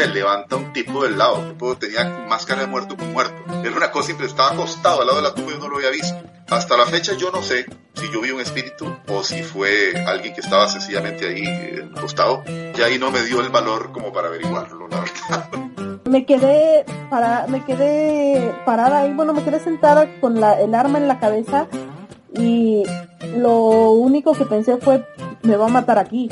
se levanta un tipo del lado. El tipo tenía máscara de muerto con muerto. Era una cosa simple, estaba acostado al lado de la tumba y no lo había visto. Hasta la fecha yo no sé si yo vi un espíritu o si fue alguien que estaba sencillamente ahí eh, acostado. Y ahí no me dio el valor como para averiguarlo, la verdad. Me quedé, para, me quedé parada ahí, bueno, me quedé sentada con la, el arma en la cabeza y lo único que pensé fue, me va a matar aquí.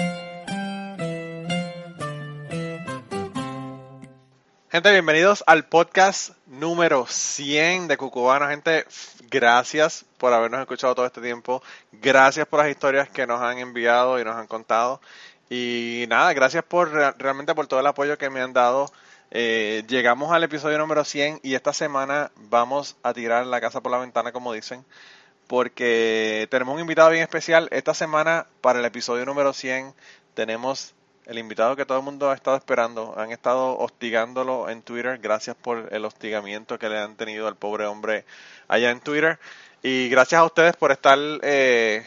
Gente, bienvenidos al podcast número 100 de Cucubano. Gente, gracias por habernos escuchado todo este tiempo. Gracias por las historias que nos han enviado y nos han contado. Y nada, gracias por realmente por todo el apoyo que me han dado. Eh, llegamos al episodio número 100 y esta semana vamos a tirar la casa por la ventana, como dicen, porque tenemos un invitado bien especial. Esta semana, para el episodio número 100, tenemos el invitado que todo el mundo ha estado esperando. Han estado hostigándolo en Twitter. Gracias por el hostigamiento que le han tenido al pobre hombre allá en Twitter. Y gracias a ustedes por estar eh,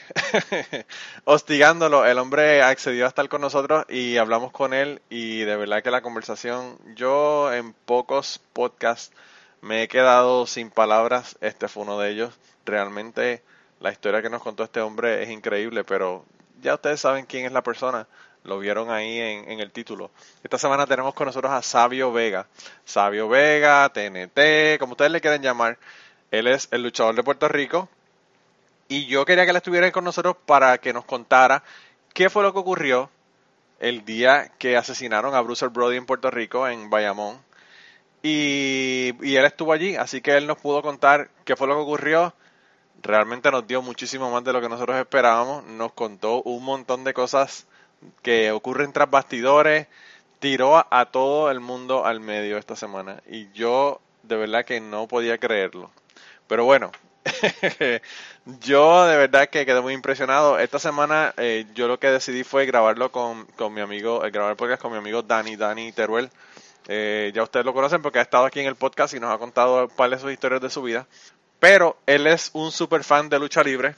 hostigándolo. El hombre accedió a estar con nosotros y hablamos con él. Y de verdad que la conversación, yo en pocos podcasts me he quedado sin palabras. Este fue uno de ellos. Realmente la historia que nos contó este hombre es increíble, pero ya ustedes saben quién es la persona. Lo vieron ahí en, el título. Esta semana tenemos con nosotros a Sabio Vega. Sabio Vega, TNT, como ustedes le quieren llamar. Él es el luchador de Puerto Rico. Y yo quería que él estuviera con nosotros para que nos contara qué fue lo que ocurrió el día que asesinaron a Bruce Brody en Puerto Rico, en Bayamón. Y, y, él estuvo allí, así que él nos pudo contar qué fue lo que ocurrió. Realmente nos dio muchísimo más de lo que nosotros esperábamos. Nos contó un montón de cosas que ocurren tras bastidores, tiró a, todo el mundo al medio esta semana. Y yo de verdad que no podía creerlo. Pero bueno, yo de verdad que quedé muy impresionado. Esta semana eh, yo lo que decidí fue grabarlo con, con mi amigo, eh, grabar el podcast con mi amigo Dani, Dani Teruel. Eh, ya ustedes lo conocen porque ha estado aquí en el podcast y nos ha contado un de sus historias de su vida. Pero él es un super fan de lucha libre,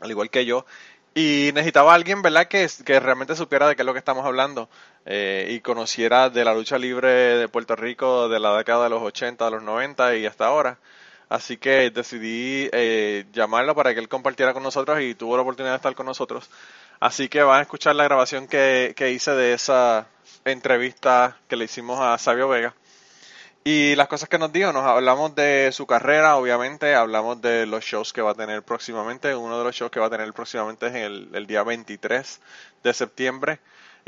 al igual que yo. Y necesitaba alguien, ¿verdad?, que, que realmente supiera de qué es lo que estamos hablando eh, y conociera de la lucha libre de Puerto Rico de la década de los 80, de los 90 y hasta ahora. Así que decidí eh, llamarlo para que él compartiera con nosotros y tuvo la oportunidad de estar con nosotros. Así que van a escuchar la grabación que, que hice de esa entrevista que le hicimos a Sabio Vega. Y las cosas que nos dio, nos hablamos de su carrera, obviamente, hablamos de los shows que va a tener próximamente. Uno de los shows que va a tener próximamente es el, el día 23 de septiembre.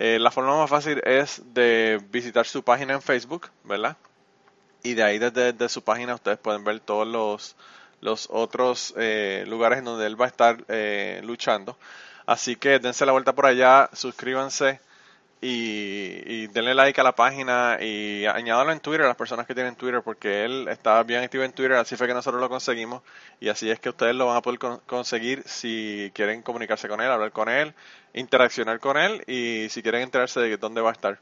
Eh, la forma más fácil es de visitar su página en Facebook, ¿verdad? Y de ahí desde, su página ustedes pueden ver todos los, los otros eh, lugares en donde él va a estar eh, luchando. Así que dense la vuelta por allá, suscríbanse y, denle like a la página y añádalo en Twitter a las personas que tienen Twitter porque él está bien activo en Twitter, así fue que nosotros lo conseguimos y así es que ustedes lo van a poder conseguir si quieren comunicarse con él, hablar con él, interaccionar con él y si quieren enterarse de dónde va a estar.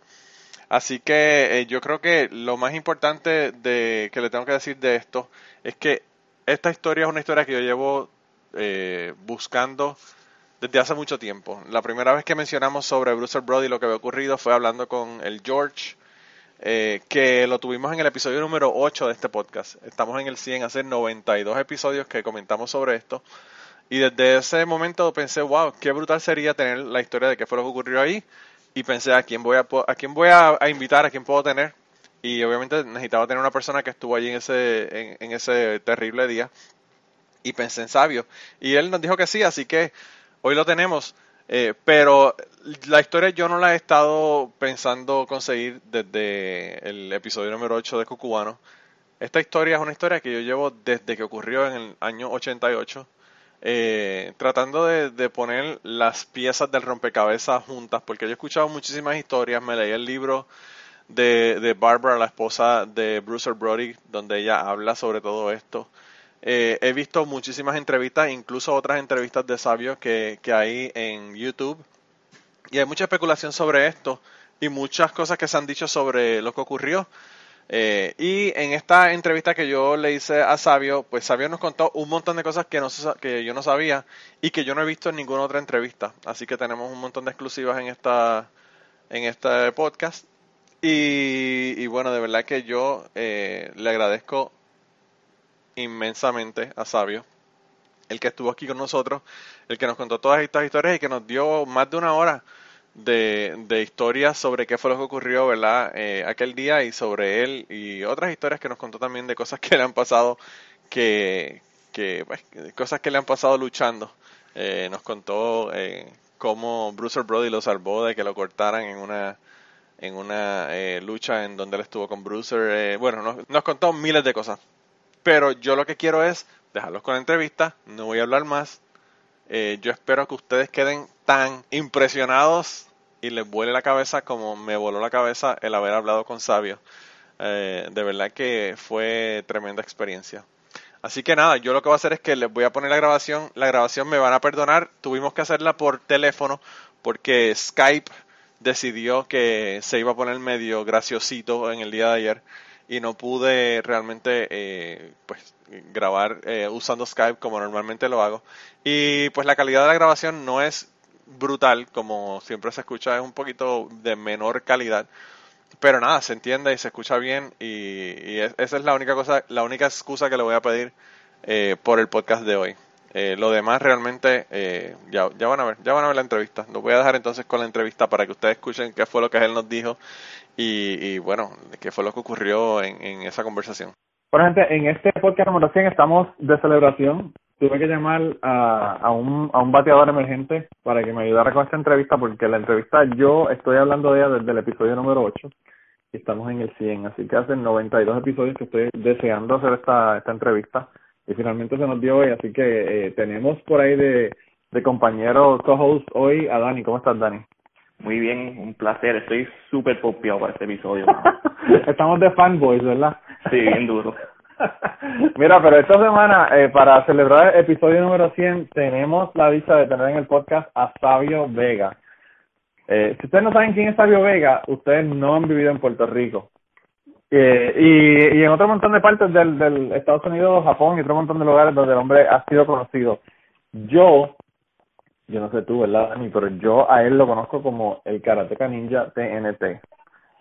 Así que eh, yo creo que lo más importante de que le tengo que decir de esto es que esta historia es una historia que yo llevo eh, buscando desde hace mucho tiempo. La primera vez que mencionamos sobre Bruce Brody lo que había ocurrido fue hablando con el George, eh, que lo tuvimos en el episodio número 8 de este podcast. Estamos en el 100, hace 92 episodios que comentamos sobre esto. Y desde ese momento pensé, wow, qué brutal sería tener la historia de qué fue lo que ocurrió ahí. Y pensé, ¿a quién voy a, a, quién voy a, invitar? ¿A quién puedo tener? Y obviamente necesitaba tener una persona que estuvo allí en ese, en ese terrible día. Y pensé en Sabio. Y él nos dijo que sí, así que hoy lo tenemos, eh, pero la historia yo no la he estado pensando conseguir desde el episodio número 8 de Cucubano. Esta historia es una historia que yo llevo desde que ocurrió en el año 88, eh, tratando de, poner las piezas del rompecabezas juntas, porque yo he escuchado muchísimas historias, me leí el libro de, de Barbara, la esposa de Bruce Brody, donde ella habla sobre todo esto. Eh, he visto muchísimas entrevistas, incluso otras entrevistas de sabios que, hay en YouTube. Y hay mucha especulación sobre esto y muchas cosas que se han dicho sobre lo que ocurrió. Eh, y en esta entrevista que yo le hice a Sabio, pues Sabio nos contó un montón de cosas que, no, que yo no sabía y que yo no he visto en ninguna otra entrevista. Así que tenemos un montón de exclusivas en, esta, en este podcast. Y, bueno, de verdad que yo eh, le agradezco inmensamente a Sabio, el que estuvo aquí con nosotros, el que nos contó todas estas historias y que nos dio más de una hora de, de historias sobre qué fue lo que ocurrió, ¿verdad? Eh, aquel día y sobre él y otras historias que nos contó también de cosas que le han pasado, que, que pues, cosas que le han pasado luchando. Eh, nos contó eh, cómo Bruce Brody lo salvó de que lo cortaran en una en una eh, lucha en donde él estuvo con Bruiser. bueno, nos, nos contó miles de cosas. Pero yo lo que quiero es dejarlos con la entrevista, no voy a hablar más. yo espero que ustedes queden tan impresionados y les vuele la cabeza como me voló la cabeza el haber hablado con Sabio. de verdad que fue tremenda experiencia. Así que nada, yo lo que voy a hacer es que les voy a poner la grabación. La grabación me van a perdonar. Tuvimos que hacerla por teléfono porque Skype decidió que se iba a poner medio graciosito en el día de ayer y no pude realmente eh, pues grabar eh, usando Skype como normalmente lo hago. Y pues la calidad de la grabación no es brutal, como siempre se escucha, es un poquito de menor calidad pero nada, se entiende y se escucha bien y, esa es la única cosa, la única excusa que le voy a pedir eh, por el podcast de hoy. Eh, lo demás realmente eh, ya, ya van a ver, ya van a ver la entrevista. Lo voy a dejar entonces con la entrevista para que ustedes escuchen qué fue lo que él nos dijo y, bueno, qué fue lo que ocurrió en, esa conversación. Bueno, gente, en este podcast número 100 estamos de celebración. Tuve que llamar a, un, a un bateador emergente para que me ayudara con esta entrevista, porque la entrevista yo estoy hablando de ella desde el episodio número 8 y estamos en el 100, así que hace 92 episodios que estoy deseando hacer esta, esta entrevista y finalmente se nos dio hoy, así que eh, tenemos por ahí de, de compañero co-host hoy a Dani. ¿Cómo estás, Dani? Muy bien, un placer, estoy súper popeado para este episodio. estamos de fanboys, ¿verdad? Sí, bien duro. Mira, pero esta semana, eh, para celebrar el episodio número 100, tenemos la dicha de tener en el podcast a Fabio Vega. Eh, si ustedes no saben quién es Fabio Vega, ustedes no han vivido en Puerto Rico. Eh, y, y en otro montón de partes del, del Estados Unidos, Japón y otro montón de lugares donde el hombre ha sido conocido. Yo, yo no sé tú, ¿verdad, Dani? Pero yo a él lo conozco como el Karateka Ninja TNT.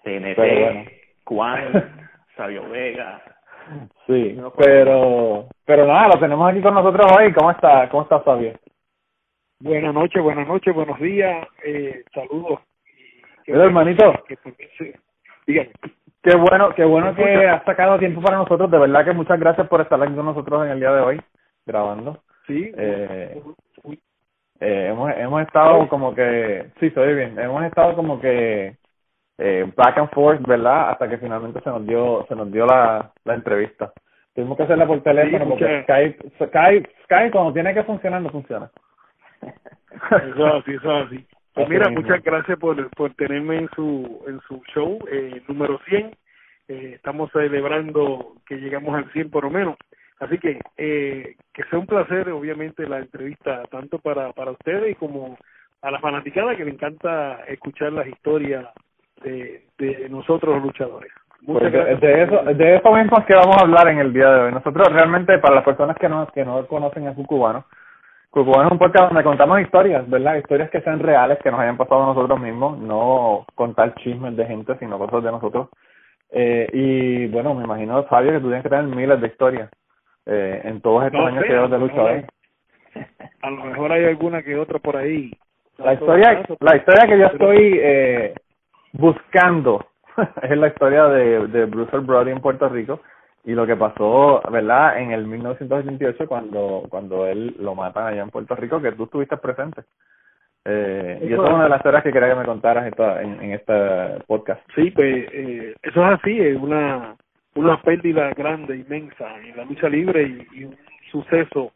TNT, pero Juan, Fabio Vega. Sí, pero, pero nada, lo tenemos aquí con nosotros hoy. ¿Cómo está, cómo está Fabio? Buenas noches, buenas noches, buenos días, eh, saludos. Hola, hermanito. Qué bueno, qué bueno que has sacado tiempo para nosotros. De verdad que muchas gracias por estar aquí con nosotros en el día de hoy, grabando. Sí. Eh, eh, hemos, hemos estado como que, sí, estoy bien. Hemos estado como que eh, back and forth, ¿verdad? Hasta que finalmente se nos dio, se nos dio la, la entrevista. Tuvimos que hacerla por teléfono porque Skype, Skype, Skype cuando tiene que funcionar no funciona. Eso así, eso así. Pues mira, muchas gracias por, por tenerme en su, en su show eh, número 100. Eh, estamos celebrando que llegamos al 100 por lo menos. Así que eh, que sea un placer, obviamente, la entrevista, tanto para, para ustedes como a la fanaticada que le encanta escuchar las historias de, de nosotros los luchadores. Muchas pues de, eso, de eso mismo es que vamos a hablar en el día de hoy. Nosotros realmente, para las personas que no, que no conocen a Cucubano, Cucubano es un podcast donde contamos historias, ¿verdad? Historias que sean reales, que nos hayan pasado a nosotros mismos, no contar chismes de gente, sino cosas de nosotros. Eh, y bueno, me imagino, Fabio, que tú tienes que tener miles de historias eh, en todos estos años que llevas de lucha. ¿eh? A lo mejor hay alguna que otra por ahí. La historia, la historia que yo estoy eh, buscando es la historia de, de Bruce Brody en Puerto Rico y lo que pasó, ¿verdad? En el 1988 cuando cuando él lo matan allá en Puerto Rico, que tú estuviste presente. Eh, y eso es una de las historias que quería que me contaras esta, en, en este podcast. Sí, pues eh, eso es así, es una una pérdida grande, inmensa en la lucha libre y, un suceso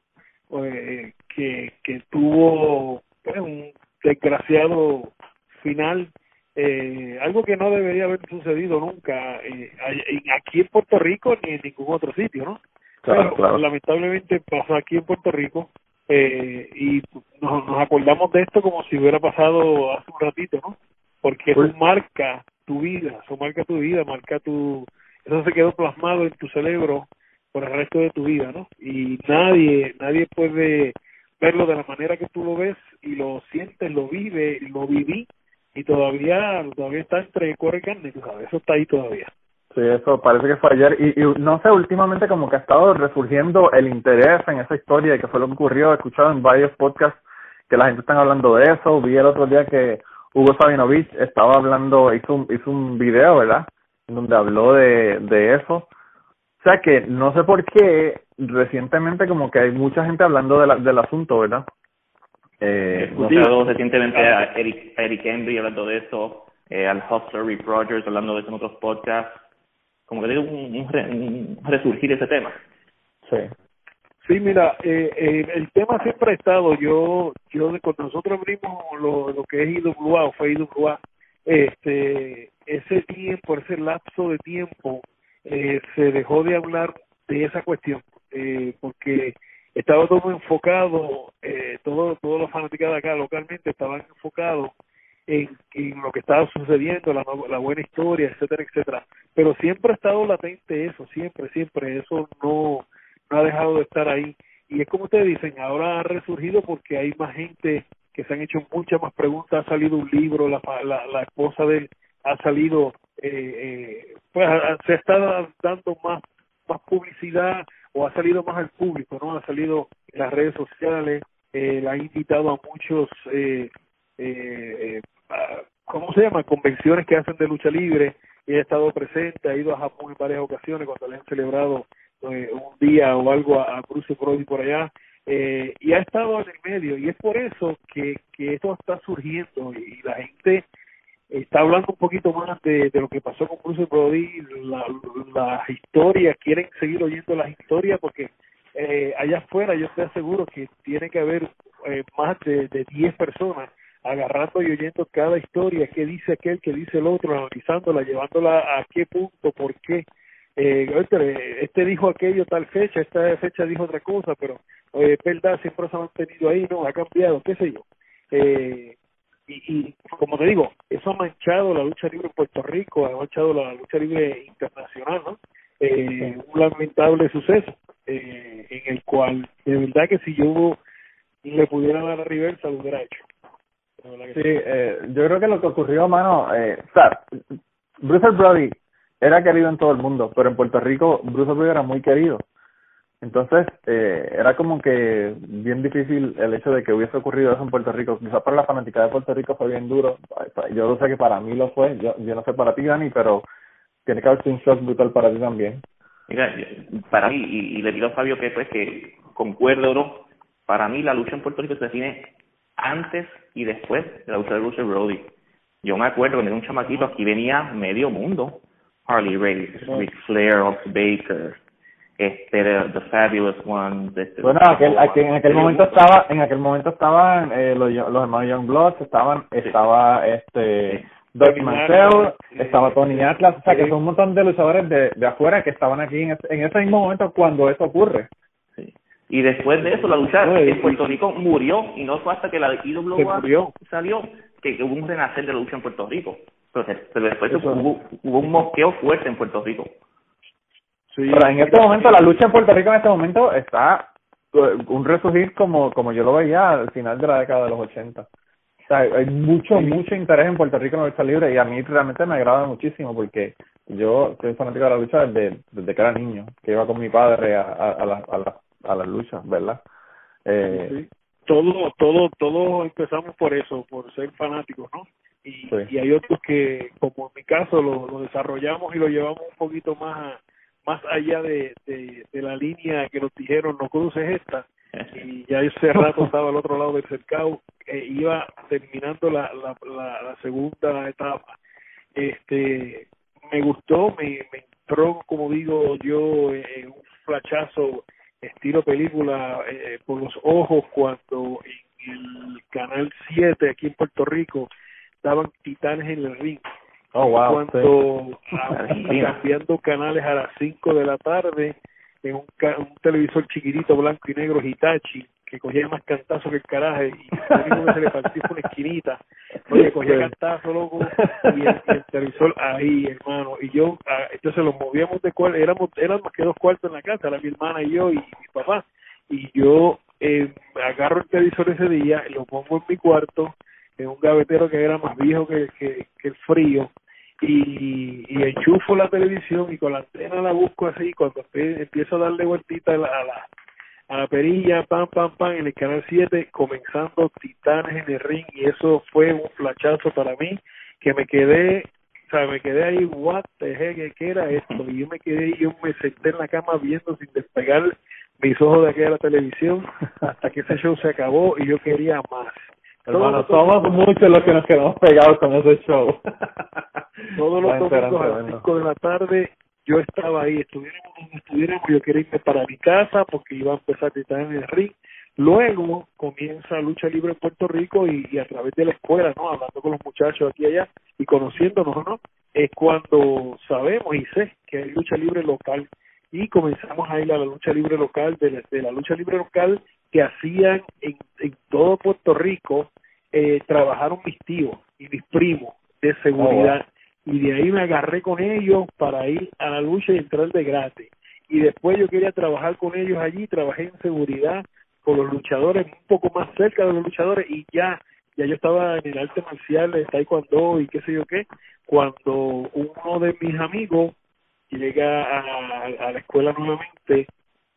eh, que, que tuvo pues, un desgraciado final eh, algo que no debería haber sucedido nunca eh, aquí en Puerto Rico ni en ningún otro sitio, ¿no? Claro, lamentablemente pasó aquí en Puerto Rico eh, y nos, nos acordamos de esto como si hubiera pasado hace un ratito, ¿no? Porque eso marca tu vida, eso marca tu vida, marca tu... Eso se quedó plasmado en tu cerebro por el resto de tu vida, ¿no? Y nadie, nadie puede verlo de la manera que tú lo ves y lo sientes, lo vive, lo viví y todavía todavía está entre corre y carne, tú sabes, eso está ahí todavía. Sí, eso parece que fue ayer. Y, y no sé, últimamente como que ha estado resurgiendo el interés en esa historia y que fue lo que ocurrió. He escuchado en varios podcasts que la gente está hablando de eso. Vi el otro día que Hugo Sabinovich estaba hablando, hizo un, hizo un video, ¿verdad? Donde habló de, de eso. O sea que no sé por qué recientemente como que hay mucha gente hablando de la, del asunto, ¿verdad? Eh, He escuchado recientemente a Eric, a Eric Henry hablando de eso, eh, al Hustler Rick Rogers hablando de eso en otros podcasts como que digo, un, un, resurgir ese tema. Sí. Sí, mira, eh, eh, el tema siempre ha estado, yo, yo cuando nosotros abrimos lo, lo que es IWA o fue IWA, este, ese tiempo, ese lapso de tiempo, eh, se dejó de hablar de esa cuestión, eh, porque estaba todo enfocado, eh, todo, todos los fanáticos de acá localmente estaban enfocados en, en lo que estaba sucediendo, la, la buena historia, etcétera, etcétera. Pero siempre ha estado latente eso, siempre, siempre, eso no, no ha dejado de estar ahí. Y es como ustedes dicen, ahora ha resurgido porque hay más gente que se han hecho muchas más preguntas, ha salido un libro, la, la, la esposa de él ha salido, eh, eh, pues se está dando más, más publicidad o ha salido más al público, ¿no? Ha salido en las redes sociales, eh, ha invitado a muchos eh, eh, ¿cómo se llama? Convenciones que hacen de lucha libre. Y ha estado presente, ha ido a Japón en varias ocasiones cuando le han celebrado eh, un día o algo a, Bruce Brody por allá. Eh, y ha estado en el medio. Y es por eso que, que esto está surgiendo y la gente está hablando un poquito más de, de lo que pasó con Bruce Brody, la, las historias, quieren seguir oyendo las historias porque eh, allá afuera yo estoy seguro que tiene que haber eh, más de, de 10 personas agarrando y oyendo cada historia, qué dice aquel, qué dice el otro, analizándola, llevándola a qué punto, por qué. Eh, este dijo aquello tal fecha, esta fecha dijo otra cosa, pero eh, verdad, siempre se ha mantenido ahí, no, ha cambiado, qué sé yo. Eh, y, y como te digo, eso ha manchado la lucha libre en Puerto Rico, ha manchado la lucha libre internacional, ¿no? Eh, un lamentable suceso eh, en el cual, de verdad que si yo le pudiera dar la reversa, lo hubiera hecho. Sí, eh, yo creo que lo que ocurrió, mano, eh, o sea, Bruce Brody era querido en todo el mundo, pero en Puerto Rico Bruce Brody era muy querido. Entonces, eh, era como que bien difícil el hecho de que hubiese ocurrido eso en Puerto Rico. Quizás para la fanática de Puerto Rico fue bien duro. Yo no sé que para mí lo fue. Yo, yo no sé para ti, Dani, pero tiene que haber sido un shock brutal para ti también. Mira, para mí, y, y le digo a Fabio que pues que concuerdo no, para mí la lucha en Puerto Rico se define antes y después de la lucha de Bruce Brody. Yo me acuerdo cuando era un chamaquito, aquí venía medio mundo. Harley Race, Ric Flair, Ox Baker, este, the, Fabulous Ones. Este, bueno, aquel, aquel, en aquel momento estaba, en aquel momento estaban eh, los, los hermanos Youngbloods, estaban, estaba este, Doug Mansell, estaba Tony Atlas, o sea que son un montón de luchadores de, de afuera que estaban aquí en, en ese mismo momento cuando eso ocurre. Y después de eso, la lucha en Puerto Rico murió y no fue hasta que la IWA salió que hubo un renacer de la lucha en Puerto Rico. Pero, después hubo, hubo, un mosqueo fuerte en Puerto Rico. Sí, pero en este momento, la lucha en Puerto Rico en este momento está eh, un resurgir como, como yo lo veía al final de la década de los 80. O sea, hay mucho, mucho interés en Puerto Rico en la lucha libre y a mí realmente me agrada muchísimo porque yo soy fanático de la lucha desde, desde que era niño, que iba con mi padre a, a, a, la, a, la, a las luchas, ¿verdad? Eh, sí. Todo, todo, todo empezamos por eso, por ser fanáticos, ¿no? Y, y hay otros que, como en mi caso, lo, lo desarrollamos y lo llevamos un poquito más más allá de, de, de la línea que nos dijeron no cruces esta y ya ese rato estaba al otro lado del cercado iba terminando la, la, la, la segunda etapa este me gustó me, me entró como digo yo en un flachazo estilo película eh, por los ojos cuando en el canal 7 aquí en Puerto Rico daban Titanes en el ring. Oh, wow, cuando cambiando canales a las 5 de la tarde en un, un televisor chiquitito blanco y negro Hitachi que cogía más cantazo que el caraje y que se le partió una esquinita. Oye, cogía cantazo, loco, y el, televisor ahí, hermano. Y yo, ah, entonces los movíamos de cuarto, éramos, éramos más que dos cuartos en la casa, era mi hermana y yo y mi papá. Y yo eh, agarro el televisor ese día, lo pongo en mi cuarto, en un gavetero que era más viejo que, que, que el frío y, y enchufo la televisión y con la antena la busco así cuando empiezo a darle vueltita a la, a la, a la perilla, pam, pam, pam, en el canal 7, comenzando Titanes en el ring y eso fue un flachazo para mí que me quedé o sea, me quedé ahí, what the heck, ¿qué era esto? Y yo me quedé y yo me senté en la cama viendo sin despegar mis ojos de aquella televisión hasta que ese show se acabó y yo quería más. Hermano, somos muchos los que nos quedamos pegados con ese show. Todos los domingos a las 5 de la tarde yo estaba ahí, estuviéramos donde estuviéramos, yo quería irme para mi casa porque iba a empezar a estar en el ring. Luego comienza lucha libre en Puerto Rico y, y, a través de la escuela, ¿no? Hablando con los muchachos aquí y allá y conociéndonos, ¿no? Es cuando sabemos y sé que hay lucha libre local y comenzamos a ir a la lucha libre local, de la, de la lucha libre local que hacían en, en todo Puerto Rico, eh, trabajaron mis tíos y mis primos de seguridad. Y de ahí me agarré con ellos para ir a la lucha y entrar de gratis. Y después yo quería trabajar con ellos allí, trabajé en seguridad con los luchadores, un poco más cerca de los luchadores y ya ya yo estaba en el arte marcial de taekwondo y qué sé yo qué, cuando uno de mis amigos llega a, a la escuela nuevamente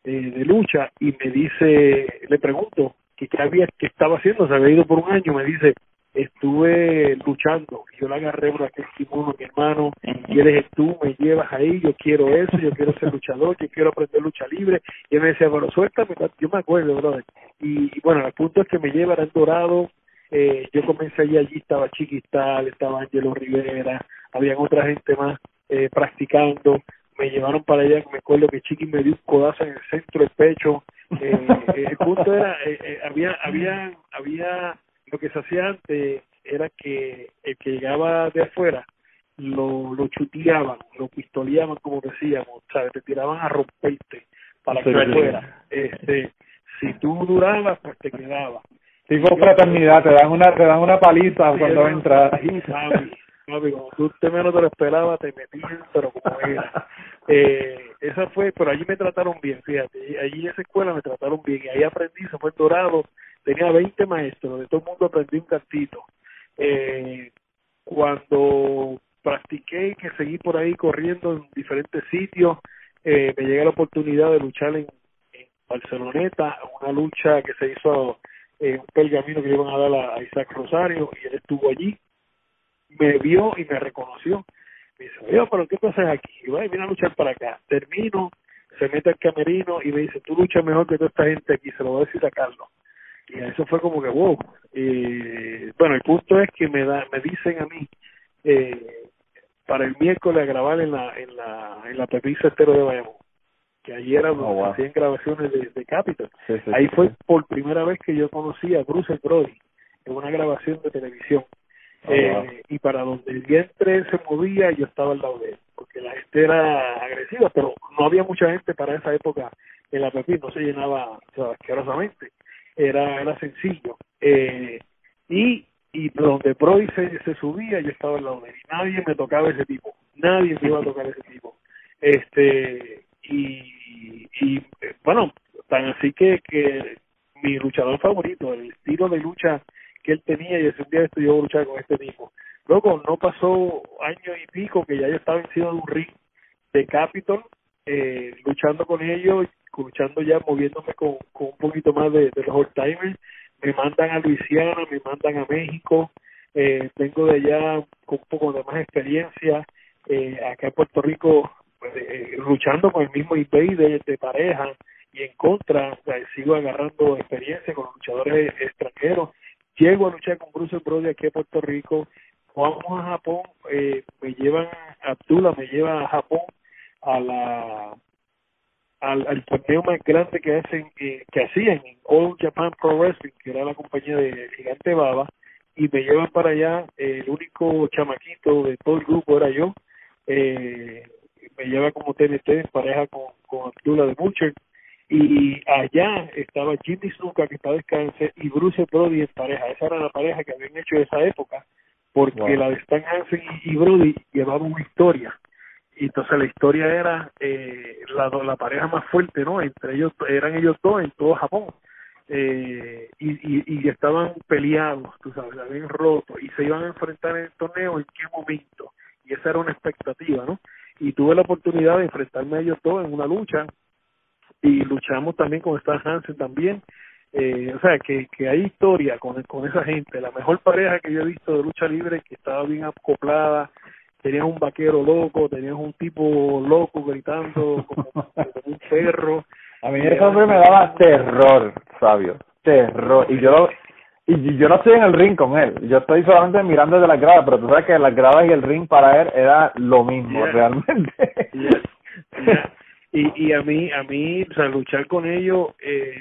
eh, de lucha y me dice, le pregunto que qué había, qué estaba haciendo, se había ido por un año, me dice, estuve luchando, yo le agarré por aquel kimono mi hermano, quieres tú, me llevas ahí, yo quiero eso, yo quiero ser luchador, yo quiero aprender lucha libre, y él me decía, bueno, suéltame, yo me acuerdo, brother, y, y bueno, el punto es que me lleva en Dorado, eh, yo comencé allí, allí estaba Chiquistal, estaba Angelo Rivera, habían otra gente más eh, practicando, me llevaron para allá, me acuerdo que Chiqui me dio un codazo en el centro del pecho, eh, el punto era, eh, eh, había, había, había, lo que se hacía antes era que el que llegaba de afuera lo, lo chuteaban, lo pistoleaban como decíamos, ¿sabes? te tiraban a romperte para que fuera. Este, si tú durabas, pues te quedabas. Tipo fraternidad, te dan una, te dan una paliza cuando entras. No, cuando tú te menos te lo esperabas, te metían, pero como era. Eh, esa fue, pero allí me trataron bien, fíjate, allí en esa escuela me trataron bien, y ahí aprendí, se fue dorado, tenía 20 maestros, de todo el mundo aprendí un cantito. Eh, cuando practiqué, que seguí por ahí corriendo en diferentes sitios, eh, me llega la oportunidad de luchar en, en Barceloneta, una lucha que se hizo en un pergamino que le iban a dar a Isaac Rosario, y él estuvo allí, me vio y me reconoció. Me dice, oye, pero ¿qué haces aquí? Y va, viene a luchar para acá. Termino, se mete al camerino y me dice, tú luchas mejor que toda esta gente aquí, se lo voy a decir a Carlos. Y eso fue como que, wow. Y, bueno, el punto es que me da, me dicen a mí, eh, para el miércoles a grabar en la, en la, en la Pepisa Estero de Bayamón que allí eran oh, wow. hacían grabaciones de, de Capitol. Sí, sí, Ahí sí, fue por primera vez que yo conocí a Bruce Brody en una grabación de televisión. Oh, eh, y para donde el vientre se movía yo estaba al lado de él porque la gente era agresiva pero no había mucha gente para esa época en la Pepín no se llenaba o asquerosamente. Era era sencillo. Eh, y y donde Brody se, se subía yo estaba al lado de él. Y nadie me tocaba ese tipo nadie me iba a tocar ese tipo. Este y y bueno tan así que que mi luchador favorito el estilo de lucha que él tenía y decía un día esto yo luchar con este tipo. Luego no pasó año y pico que ya yo estaba encima de un ring de Capitol, eh, luchando con ellos, luchando ya, moviéndome con, con un poquito más de, de los old timers. Me mandan a Luisiana, me mandan a México, eh, vengo de allá con un poco de más experiencia. Eh, acá en Puerto Rico, pues, eh, luchando con el mismo eBay de, pareja y en contra, sigo agarrando experiencia con luchadores extranjeros llego a luchar con Bruce Brody aquí a Puerto Rico, vamos a Japón, eh, me llevan, Abdullah me lleva a Japón a la al, torneo más grande que hacen eh, que hacían en All Japan Pro Wrestling, que era la compañía de Gigante Baba, y me llevan para allá, eh, el único chamaquito de todo el grupo era yo, eh, me lleva como TNT en pareja con, con Abdullah de Butcher, y allá estaba Jimmy Snuka que está descanse y Bruce Brody en pareja esa era la pareja que habían hecho en esa época porque Wow. la de Stan Hansen y, Brody llevaban una historia y entonces la historia era eh, la, la pareja más fuerte no entre ellos eran ellos dos en todo Japón eh, y, y, y estaban peleados, tú sabes, habían roto y se iban a enfrentar en el torneo en qué momento. Y esa era una expectativa, ¿no? Y tuve la oportunidad de enfrentarme a ellos todos en una lucha y luchamos también con Stan Hansen también. Eh, o sea, que, que hay historia con, con esa gente. La mejor pareja que yo he visto de lucha libre que estaba bien acoplada, tenías un vaquero loco, tenías un tipo loco gritando como, un perro. A mí ese hombre me daba terror, Fabio, terror. Y yo y yo no estoy en el ring con él, yo estoy solamente mirando desde las gradas, pero tú sabes que las gradas y el ring para él era lo mismo, realmente. Y, y a mí, a mí, o sea, luchar con ellos eh,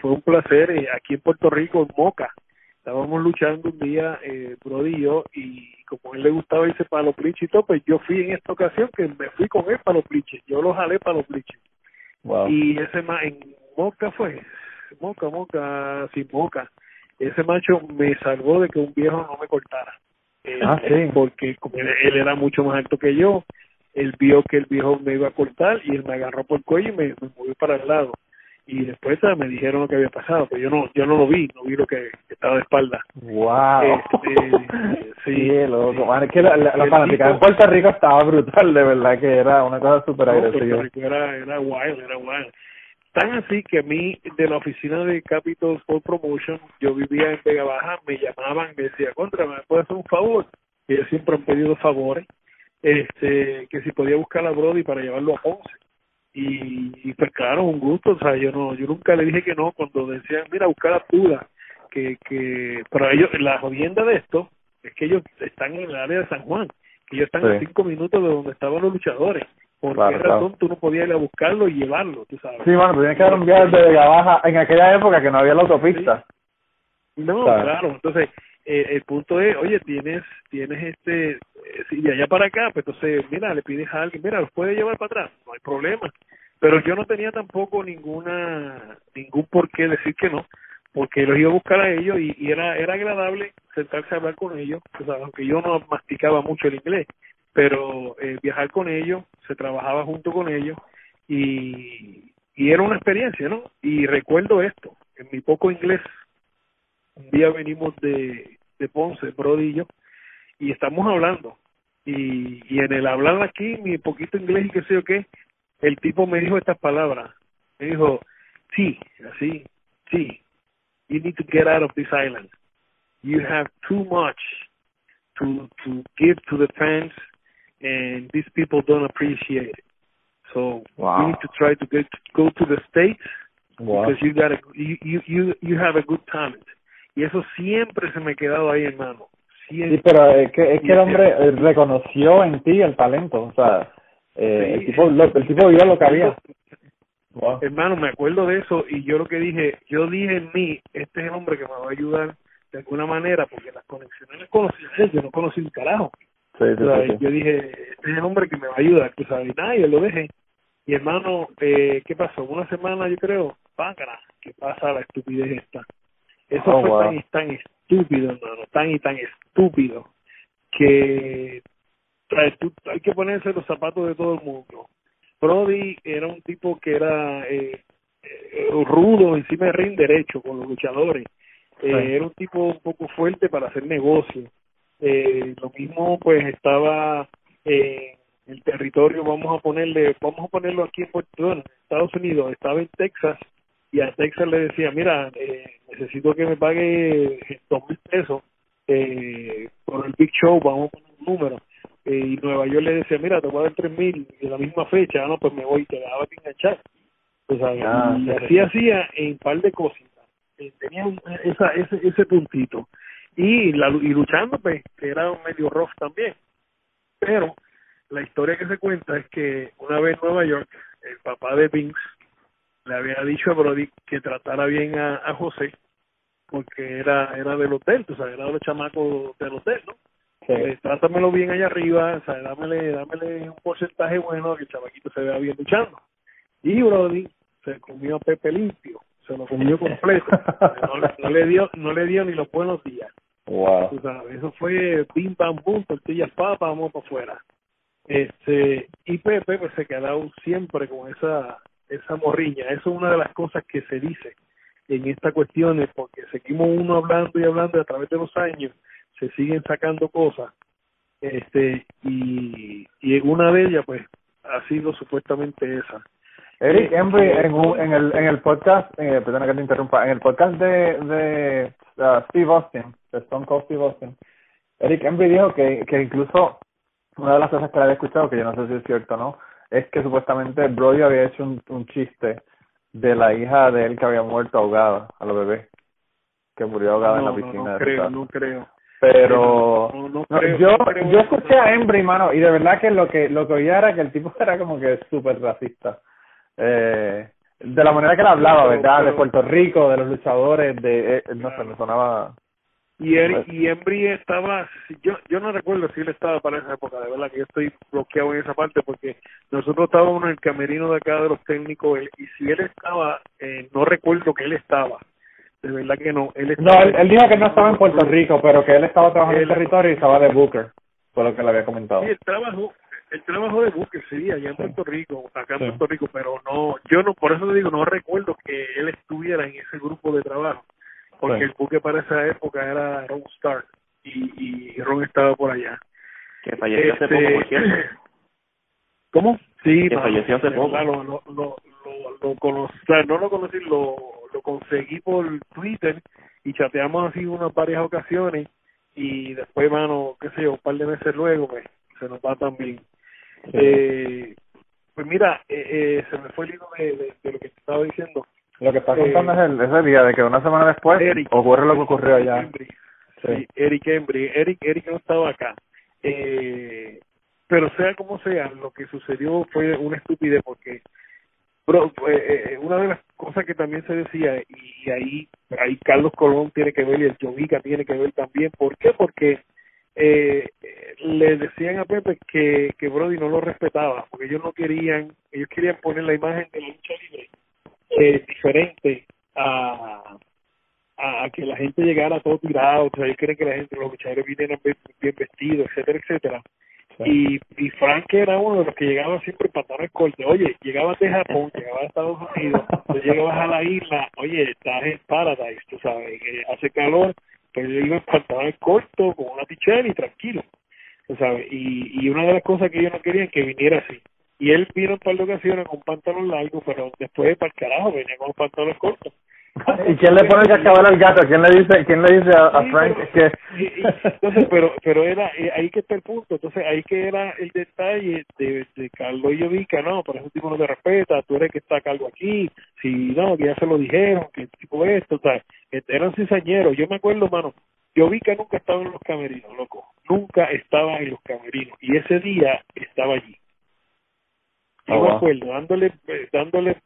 fue un placer. Eh, aquí en Puerto Rico, en Moca, estábamos luchando un día, eh, Brody y yo, y como a él le gustaba irse para los pliches y todo, pues yo fui en esta ocasión que me fui con él para los pliches, yo lo jalé para los pliches. Y ese más en Moca fue, Moca, Moca, sin Moca, ese macho me salvó de que un viejo no me cortara. Eh, ah, sí. Porque como él, él, era mucho más alto que yo, él vio que el viejo me iba a cortar y él me agarró por el cuello y me, me movió para el lado y después me dijeron lo que había pasado, pero yo no yo no lo vi, no vi lo que, estaba de espalda. Wow. Este, sí, sí, loco. Man, es que la, la, la fanática en Puerto Rico estaba brutal, de verdad que era una cosa súper agresiva. Era, era wild, era wild. Tan así que a mí, de la oficina de Capital Sport Promotion, yo vivía en Vega Baja, me llamaban, me decía, contra, ¿me puedes hacer un favor? Y ellos siempre han pedido favores, este que si podía buscar a Brody para llevarlo a Ponce y, y, pues claro un gusto o sea yo no yo nunca le dije que no cuando decían mira buscar a Puda que que para ellos la jodienda de esto es que ellos están en el área de San Juan que ellos están Sí. a cinco minutos de donde estaban los luchadores por Claro, qué claro. razón tú no podías ir a buscarlo y llevarlo tú sabes Sí, bueno, tenías que dar un viaje desde Vega Baja en aquella época que no había la autopista. No, Claro. claro. Entonces, eh, el punto es, oye, tienes, tienes este, eh, si de allá para acá, pues entonces, mira, le pides a alguien, mira, los puede llevar para atrás, no hay problema. Pero yo no tenía tampoco ninguna, ningún por qué decir que no, porque los iba a buscar a ellos y, era, era agradable sentarse a hablar con ellos, o sea, aunque yo no masticaba mucho el inglés, pero eh, viajar con ellos, se trabajaba junto con ellos y, y era una experiencia, ¿no? Y recuerdo esto, en mi poco inglés, un día venimos de, de Ponce, Brody y yo, y estamos hablando. Y, y en el hablar aquí, mi poquito inglés y qué sé yo qué, el tipo me dijo estas palabras. Me dijo, sí, así, sí, you need to get out of this island. You have too much to, to give to the fans and these people don't appreciate it. So Wow. you need to try to get, go to the States Wow. because you got a, you, you you you have a good talent y eso siempre se me ha quedado ahí hermano Sí, siempre pero es que, es que el hombre eh, reconoció en ti el talento, o sea, eh, Sí. el tipo lo, el tipo vio lo que había. Wow. hermano me acuerdo de eso y yo lo que dije yo dije en mí este es el hombre que me va a ayudar de alguna manera porque las conexiones las conocí a él, yo no conocí un carajo Sí, sí, sí, sí. yo dije este es el hombre que me va a ayudar tú sabes y nada yo lo dejé y hermano eh, qué pasó una semana yo creo págara qué pasa la estupidez esta eso Oh, fue wow. tan y tan estúpido hermano tan y tan estúpido que tú- hay que ponerse los zapatos de todo el mundo Brody era un tipo que era eh, eh, rudo encima de ring derecho con los luchadores Eh, Sí. era un tipo un poco fuerte para hacer negocio eh, lo mismo pues estaba eh, en el territorio vamos a ponerle vamos a ponerlo aquí en Puerto Rico, Estados Unidos estaba en Texas y a Texas le decía mira eh, necesito que me pague dos mil pesos eh, por el Big Show vamos a poner un número eh, y Nueva York le decía mira te voy a dar tres mil en la misma fecha ah, no pues me voy y te daba que enganchar. Sea, Ah, y sí, así sí. hacía en un par de cositas. Eh, tenía un- esa, ese, ese puntito. Y, la, y luchando pues que era un medio rough también. Pero la historia que se cuenta es que una vez en Nueva York el papá de Vince le había dicho a Brody que tratara bien a, a José porque era era del hotel, tú sabes, era de los chamacos del hotel, ¿no? Sí. Eh, trátamelo bien allá arriba, o sea, dámele, dámele un porcentaje bueno que el chamaquito se vea bien luchando. Y Brody se comió a Pepe limpio, se lo comió completo, no, le- no le dio no le dio ni los buenos días. Wow. Tú sabes, eso fue pim pam pum, tortillas papas, vamos para afuera. Este, y Pepe pues se quedó siempre con esa esa morriña, eso es una de las cosas que se dice, en estas cuestiones porque seguimos uno hablando y hablando y a través de los años se siguen sacando cosas este y, y una de ellas pues ha sido supuestamente esa. Eric Embry en, en el en el podcast eh, perdona que te interrumpa en el podcast de de uh, Steve Austin de Stone Cold Steve Austin Eric Embry dijo que que incluso una de las cosas que le había escuchado que yo no sé si es cierto o no es que supuestamente Brody había hecho un, un chiste de la hija de él que había muerto ahogada a los bebés que murió ahogada en la piscina no, de creo no creo. Pero no, creo, yo creo yo escuché a Embry mano y de verdad que lo que lo que oía era que el tipo era como que súper racista. Eh, de la manera que él hablaba verdad de Puerto Rico de los luchadores de eh, no sé me sonaba y Pues- y Embry estaba yo yo no recuerdo si él estaba para esa época de verdad que yo estoy bloqueado en esa parte porque nosotros estábamos en el camerino de acá de los técnicos él- y si él estaba eh, no recuerdo que él estaba. De verdad que no él no él, él dijo que no estaba en Puerto Rico pero que él estaba trabajando en el territorio y estaba de Booker fue lo que le había comentado. Sí, el trabajo, el trabajo de Booker sí, allá en Puerto Rico, acá en Sí. Puerto Rico, pero no, yo no, por eso te digo, no recuerdo que él estuviera en ese grupo de trabajo, porque Sí. el buque para esa época era Ron Stark y, y Ron estaba por allá. Que falleció hace Este, poco, por cierto. ¿Cómo? Sí, Que falleció hace poco. Lo, lo, lo, lo, conocí, no lo conocí, lo, lo conseguí por Twitter y chateamos así unas varias ocasiones y después, mano, qué sé yo, un par de meses luego, pues, se nos va también. Eh, pues mira, eh, eh, se me fue el hilo de, de, de lo que te estaba diciendo. Lo que está Eh, contando es el, ese día de que una semana después Eric. ocurre lo que ocurrió allá Embry. Sí. Sí, Eric Embry. Eric, Eric no estaba acá. Eh, pero sea como sea, lo que sucedió fue una estupidez porque bro, eh, eh, una de las cosas que también se decía, y, y ahí ahí Carlos Colón tiene que ver y el Jovica tiene que ver también. ¿Por qué? Porque eh, eh, le decían a Pepe que, que Brody no lo respetaba, porque ellos no querían, ellos querían poner la imagen de la lucha libre eh, diferente a, a, que la gente llegara todo tirado, o sea, ellos quieren que la gente, los luchadores vinieran bien, vestidos, etcétera, etcétera. Y, y Frank era uno de los que llegaba siempre pantalones cortos. Oye, llegabas de Japón, llegabas a Estados Unidos, tú llegabas a la isla, oye, estás en Paradise, tú sabes, que hace calor, pero yo iba en pantalones cortos, con una tichera y tranquilo, tú sabes. Y, y una de las cosas que ellos no querían que viniera así. Y él vino en par de ocasiones con pantalón largo, pero después para el carajo venía con pantalones cortos. ¿Y quién le pone el cascabel al gato? ¿Quién le dice, quién le dice a, a Sí, Frank pero- que... y- y- entonces pero pero era eh, ahí que está el punto entonces ahí que era el detalle de, de Carlos Llovica no pero ese tipo no te respeta tú eres que está a cargo aquí si no que ya se lo dijeron que tipo esto o sea eran cizañeros yo me acuerdo mano Llovica nunca estaba en los camerinos loco nunca estaba en los camerinos y ese día estaba allí Oh, me wow. acuerdo dándole eh, dándole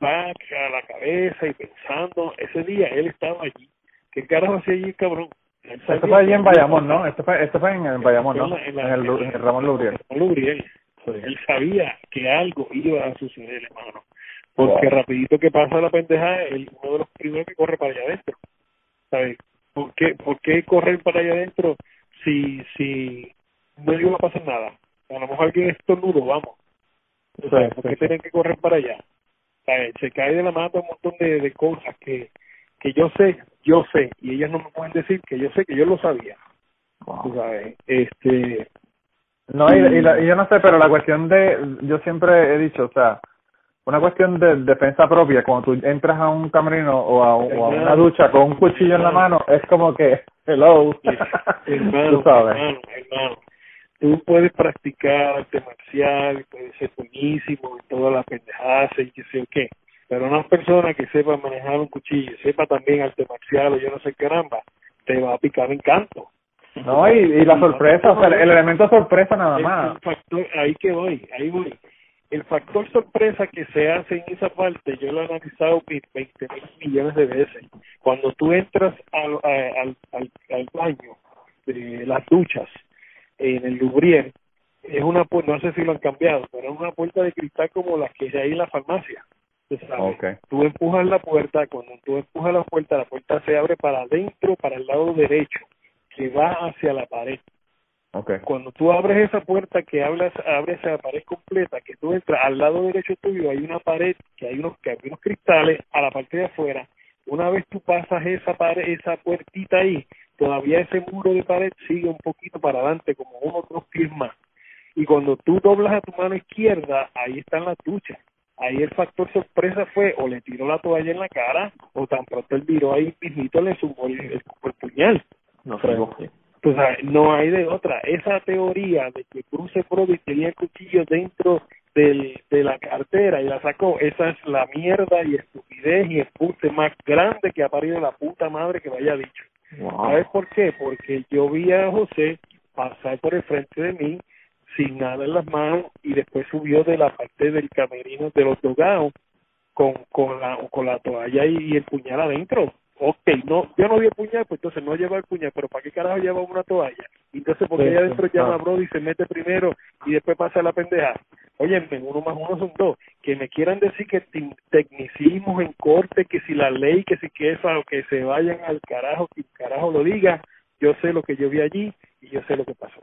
back a la cabeza y pensando ese día él estaba allí qué carajo hacía allí cabrón Esto fue allí en Bayamón, ¿no? Esto fue, esto fue en, en Bayamón, ¿no? En la- En el, Lu- en el Ramón Lubriel. Ramón Lubriel. Sí. Él sabía que algo iba a suceder, hermano. Porque Wow. rapidito que pasa la pendeja, él uno de los primeros que corre para allá adentro. ¿Sabes? ¿Por qué, ¿Por qué correr para allá adentro si, si no iba a pasar nada? A lo mejor alguien estornudo, vamos. O sea, ¿Por qué tienen que correr para allá? ¿Sabes? Se cae de la mata un montón de, de cosas que, que yo sé, yo sé, y ellas no me pueden decir que yo sé que yo lo sabía. Tú sabes, este, No, y, y, la- y yo no sé, pero la cuestión de, yo siempre he dicho, o sea, una cuestión de defensa propia, cuando tú entras a un camerino o a, o a una ducha con un cuchillo en la mano, es como que, hello, hermano, tú sabes. hermano, hermano, tú puedes practicar arte marcial, puedes ser buenísimo en todas las pendejadas y qué sé yo qué, pero una persona que sepa manejar un cuchillo, sepa también arte marcial o yo no sé qué caramba, te va a picar en canto. No, y, y la sorpresa, o sea, el elemento sorpresa nada más. el factor, ahí que voy, ahí voy. El factor sorpresa que se hace en esa parte, yo lo he analizado 20 mil millones de veces. Cuando tú entras al, al, al, al baño de las duchas en el Lubriel, es una puerta, no sé si lo han cambiado, pero es una puerta de cristal como las que hay en la farmacia. tú sabes. Okay. Tú empujas la puerta, cuando tú empujas la puerta, la puerta se abre para adentro, para el lado derecho, que va hacia la pared Okay. cuando tú abres esa puerta que hablas, abres esa pared completa, que tú entras al lado derecho tuyo hay una pared que hay unos que hay unos cristales a la parte de afuera, una vez tú pasas esa pared, esa puertita ahí, todavía ese muro de pared sigue un poquito para adelante, como uno o dos pies más. Y cuando tú doblas a tu mano izquierda, ahí están las duchas. Ahí el factor sorpresa fue o le tiró la toalla en la cara o tan pronto él viró ahí mismito le sumó el, el, puñal. No sé. Pues, no hay de otra. Esa teoría de que Bruce Brody tenía el cuchillo dentro del, de la cartera y la sacó, esa es la mierda y estupidez y embuste más grande que ha parido la puta madre que me haya dicho. ¿Sabes por qué? Porque yo vi a José pasar por el frente de mí sin nada en las manos y después subió de la parte del camerino de los dogados con, con, la, con la toalla y, el puñal adentro. Ok, no, yo no vi el puñal, pues entonces no lleva el puñal, pero ¿para qué carajo lleva una toalla? Entonces, porque allá adentro llama a Brody y se mete primero y después pasa la pendeja. Oye, uno más uno son dos. Que me quieran decir que tecnicismos en corte, que si la ley, que si que eso, que se vayan al carajo, que el carajo lo diga. Yo sé lo que yo vi allí y yo sé lo que pasó.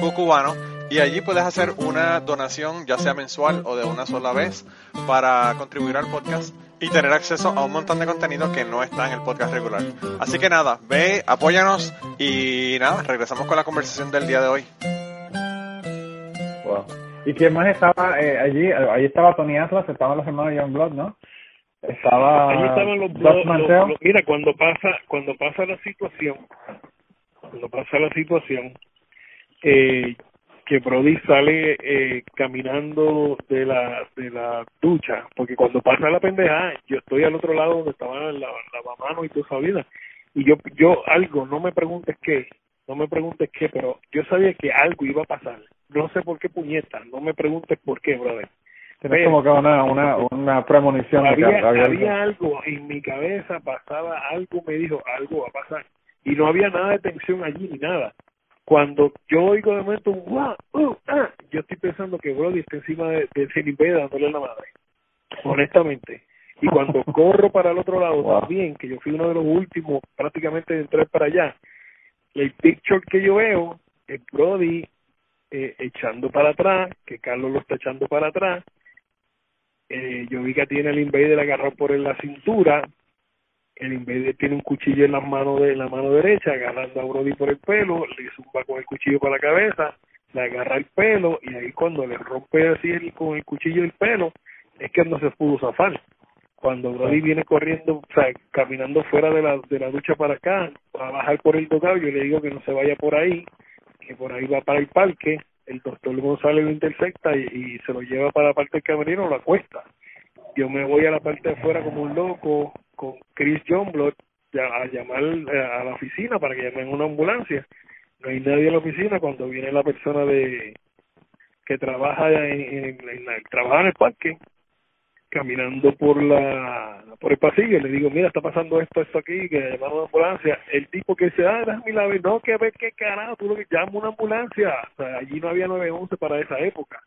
cucubano y allí puedes hacer una donación ya sea mensual o de una sola vez para contribuir al podcast y tener acceso a un montón de contenido que no está en el podcast regular. Así que nada, ve, apóyanos y nada, regresamos con la conversación del día de hoy. Wow. ¿Y quién más estaba eh, allí? Allí estaba Tony Atlas, estaban los hermanos Young Blood, ¿no? Estaba allí estaban los, los, mira cuando pasa cuando pasa la situación cuando pasa la situación eh, que Brody sale eh, caminando de la de la ducha, porque cuando pasa la pendeja, yo estoy al otro lado donde estaba la, la mano y toda esa vida, y yo yo algo, no me preguntes qué, no me preguntes qué, pero yo sabía que algo iba a pasar, no sé por qué puñeta, no me preguntes por qué, brother. Tienes como que una, una, una premonición. Había, había algo en mi cabeza, pasaba algo, me dijo, algo va a pasar. Y no había nada de tensión allí ni nada. Cuando yo oigo de momento un wow, uh, ah, yo estoy pensando que Brody está encima de, de dándole la madre. Honestamente. Y cuando corro para el otro lado también, que yo fui uno de los últimos prácticamente de entrar para allá, el picture que yo veo es Brody eh, echando para atrás, que Carlos lo está echando para atrás. Eh, yo vi que tiene el invader agarrado por la cintura, el Invader tiene un cuchillo en la mano de la mano derecha, agarrando a Brody por el pelo, le zumba con el cuchillo para la cabeza, le agarra el pelo y ahí cuando le rompe así el, con el cuchillo el pelo, es que no se pudo zafar. Cuando Brody viene corriendo, o sea, caminando fuera de la, de la ducha para acá, a bajar por el doctor, yo le digo que no se vaya por ahí, que por ahí va para el parque, el doctor González lo intercepta y, y se lo lleva para la parte del camerino, lo acuesta. Yo me voy a la parte de afuera como un loco, con Chris Johnblot a llamar eh, a la oficina para que llamen una ambulancia. No hay nadie en la oficina cuando viene la persona de que trabaja en, en, trabaja en el parque caminando por la por el pasillo le digo mira está pasando esto esto aquí que llamaron una ambulancia el tipo que dice ah déjame la no que ver qué carajo tú lo que llama una ambulancia allí no había 911 para esa época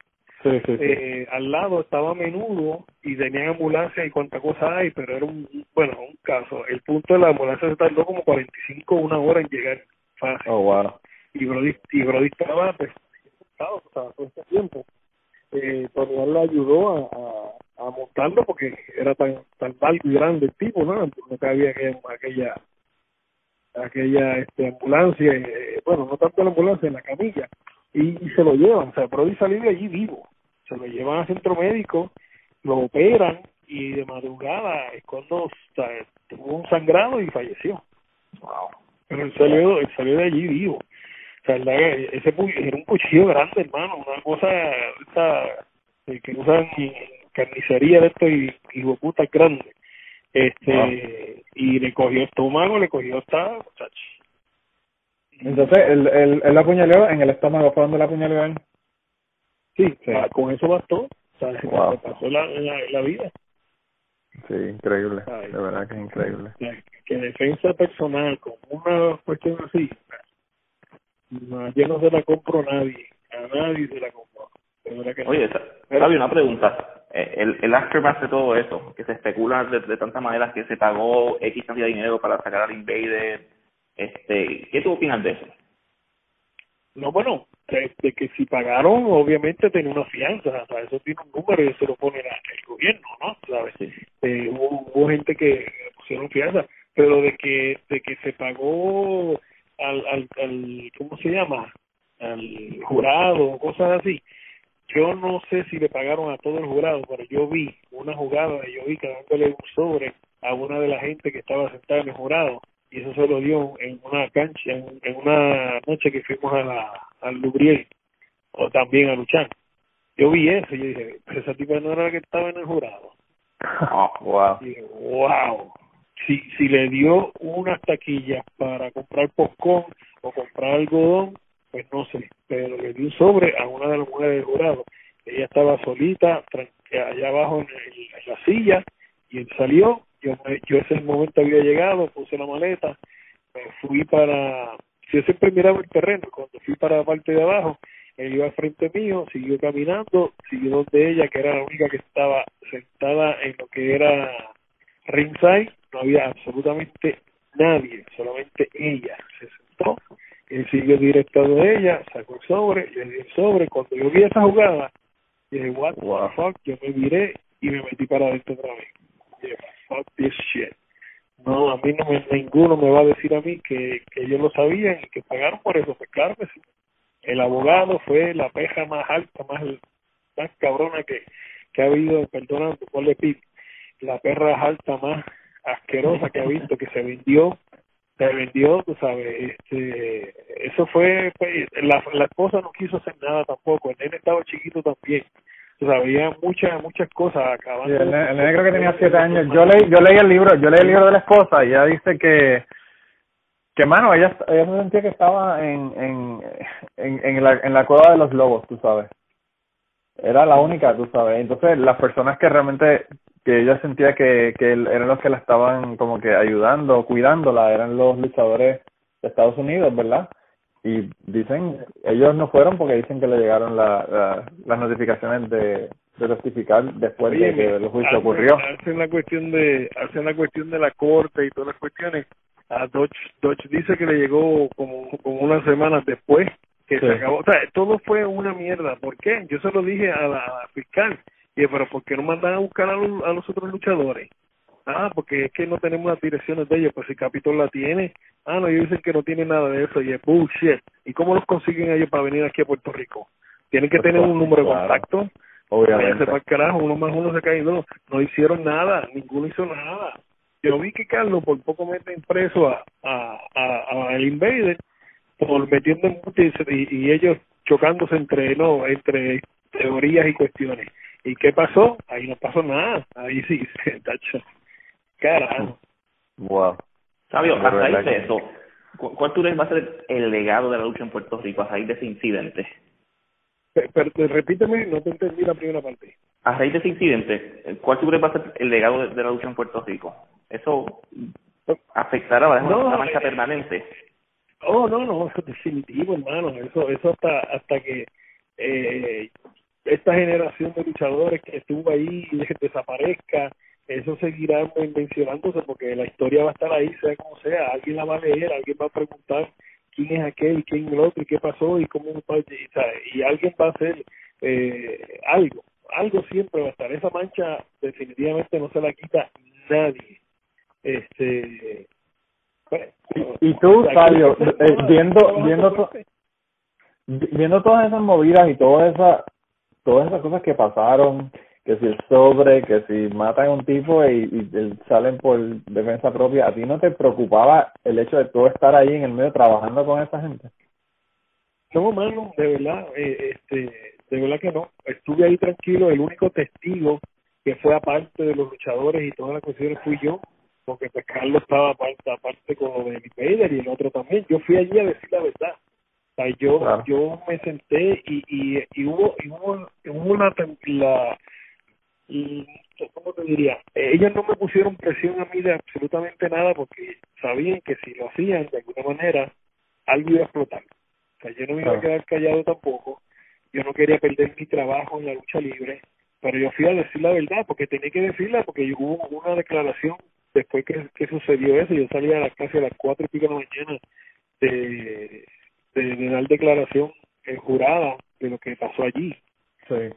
eh, al lado estaba menudo y tenían ambulancia y cuánta cosa hay, pero era un, bueno, un caso. El punto de la ambulancia se tardó como 45 una hora en llegar fácil. Oh, wow. Y Brody, y Brody estaba, pues, sea, todo este tiempo. Eh, Tony le ayudó a, a, a, montarlo porque era tan tan alto y grande el tipo, ¿no? No cabía aquella, aquella aquella este, ambulancia, eh, bueno, no tanto la ambulancia, en la camilla, y, y se lo llevan, o sea, Brody salió de allí vivo se lo llevan al centro médico, lo operan y de madrugada es cuando tuvo un sangrado y falleció. Wow. Pero él salió, él salió de allí vivo. O sea, ese era un cuchillo grande, hermano, una cosa eh, que usan en carnicería de esto y, y puta grande. Este, y le cogió estómago, le cogió esta, Entonces, él, él, él la apuñaleó en el estómago, ¿fue donde la apuñaleó él? Sí, con eso bastó. O sea, pasó la, la, vida. Sí, increíble, de verdad que es increíble. Que defensa personal con una cuestión así, yo no se la compro a nadie, a nadie se la compro. Oye, Fabio, una pregunta. Eh, el, el aftermath de todo eso, que se especula de, de tantas maneras que se pagó X cantidad de dinero para sacar al Invader, este, ¿qué tú opinas de eso? No, bueno, de, que si pagaron, obviamente tiene una fianza, o sea, eso tiene un número y eso lo pone el gobierno, ¿no? ¿Sabes? Eh, hubo, hubo, gente que pusieron fianza, pero de que de que se pagó al, al, al ¿cómo se llama? al jurado, cosas así. Yo no sé si le pagaron a todo el jurado, pero yo vi una jugada, yo vi que dándole un sobre a una de la gente que estaba sentada en el jurado y eso se lo dio en una cancha, en, una noche que fuimos a la, al Lubriel o también a luchar. Yo vi eso y yo dije, pero esa tipa no era la que estaba en el jurado. Oh, wow. Y dije, wow. Si, si le dio unas taquillas para comprar popcorn o comprar algodón, pues no sé, pero le dio un sobre a una de las mujeres del jurado. Ella estaba solita, allá abajo en, en la silla, y él salió yo, yo ese momento había llegado, puse la maleta, me fui para, yo siempre miraba el terreno, cuando fui para la parte de abajo, él iba al frente mío, siguió caminando, siguió donde ella, que era la única que estaba sentada en lo que era ringside, no había absolutamente nadie, solamente ella se sentó, él siguió directo de ella, sacó el sobre, le di el sobre, cuando yo vi esa jugada, dije, what the fuck, yo me miré y me metí para adentro otra vez fuck this shit. No, a mí no me, ninguno me va a decir a mí que, que ellos lo sabían y que pagaron por eso. Pues. El abogado fue la peja más alta, más, más cabrona que, que ha habido, perdonando, le pit, la perra alta más asquerosa que ha visto, que se vendió, se vendió, tú sabes, este, eso fue, pues, la, la esposa no quiso hacer nada tampoco, el nene estaba chiquito también, había muchas muchas cosas acabando. el, nene creo que tenía siete años. Yo leí, yo leí el libro, yo leí el libro de la esposa y ella dice que que mano, ella, ella se sentía que estaba en, en, en, en, la, en la cueva de los lobos, tú sabes. Era la única, tú sabes. Entonces, las personas que realmente, que ella sentía que, que eran los que la estaban como que ayudando, cuidándola, eran los luchadores de Estados Unidos, ¿verdad? Y dicen, ellos no fueron porque dicen que le llegaron la, las notificaciones de, de testificar después de que el juicio ocurrió. Hacen la cuestión de, hacen la cuestión de la corte y todas las cuestiones. A Dodge, Dodge dice que le llegó como, como unas semanas después que se acabó. O sea, todo fue una mierda. ¿Por qué? Yo se lo dije a la, fiscal. Y dije, pero ¿por qué no mandan a buscar a los, a los otros luchadores? Ah, porque es que no tenemos las direcciones de ellos, pues si Capitol la tiene. Ah, no, ellos dicen que no tienen nada de eso y es bullshit. ¿Y cómo los consiguen ellos para venir aquí a Puerto Rico? Tienen que tener un número de contacto. Obviamente. para el carajo, uno más uno se cae no, no hicieron nada, ninguno hizo nada. Yo vi que Carlos por poco mete impreso a, a, a, a el Invader por metiendo en y, y ellos chocándose entre no entre teorías y cuestiones. ¿Y qué pasó? Ahí no pasó nada. Ahí sí, se tacho. Carajo. Wow. Sabio, a raíz de eso, ¿cuál tú crees va a ser el legado de la lucha en Puerto Rico a raíz de ese incidente? Pero, repíteme, no te entendí la primera parte. A raíz de ese incidente, ¿cuál tú crees va a ser el legado de, la lucha en Puerto Rico? ¿Eso afectará, a una marca eh, permanente? Oh, no, no, eso es definitivo, hermano. Eso, eso hasta, hasta que eh, esta generación de luchadores que estuvo ahí desaparezca eso seguirá mencionándose porque la historia va a estar ahí, sea como sea, alguien la va a leer, alguien va a preguntar quién es aquel, quién es el otro, y qué pasó, y cómo y, y alguien va a hacer eh, algo, algo siempre va a estar, esa mancha definitivamente no se la quita nadie. Este, y, tú, Fabio, eh, viendo, viendo, viendo todas esas movidas y todas esas, todas esas cosas que pasaron, que si el sobre, que si matan a un tipo y, y, salen por defensa propia, ¿a ti no te preocupaba el hecho de tú estar ahí en el medio trabajando con esa gente? No, mano, de verdad, eh, este, de verdad que no. Estuve ahí tranquilo, el único testigo que fue aparte de los luchadores y todas las cuestiones fui yo, porque pues Carlos estaba aparte, aparte con lo de mi Vader y el otro también. Yo fui allí a decir la verdad. O sea, yo, yo me senté y, y, y hubo, y hubo, hubo una, la, ¿cómo te diría? Ellos no me pusieron presión a mí de absolutamente nada porque sabían que si lo hacían de alguna manera, algo iba a explotar. O sea, yo no me iba a quedar callado tampoco. Yo no quería perder mi trabajo en la lucha libre, pero yo fui a decir la verdad porque tenía que decirla porque hubo una declaración después que, que sucedió eso. Yo salí a las casi a las cuatro y pico de la mañana de, de, dar declaración en jurada de lo que pasó allí.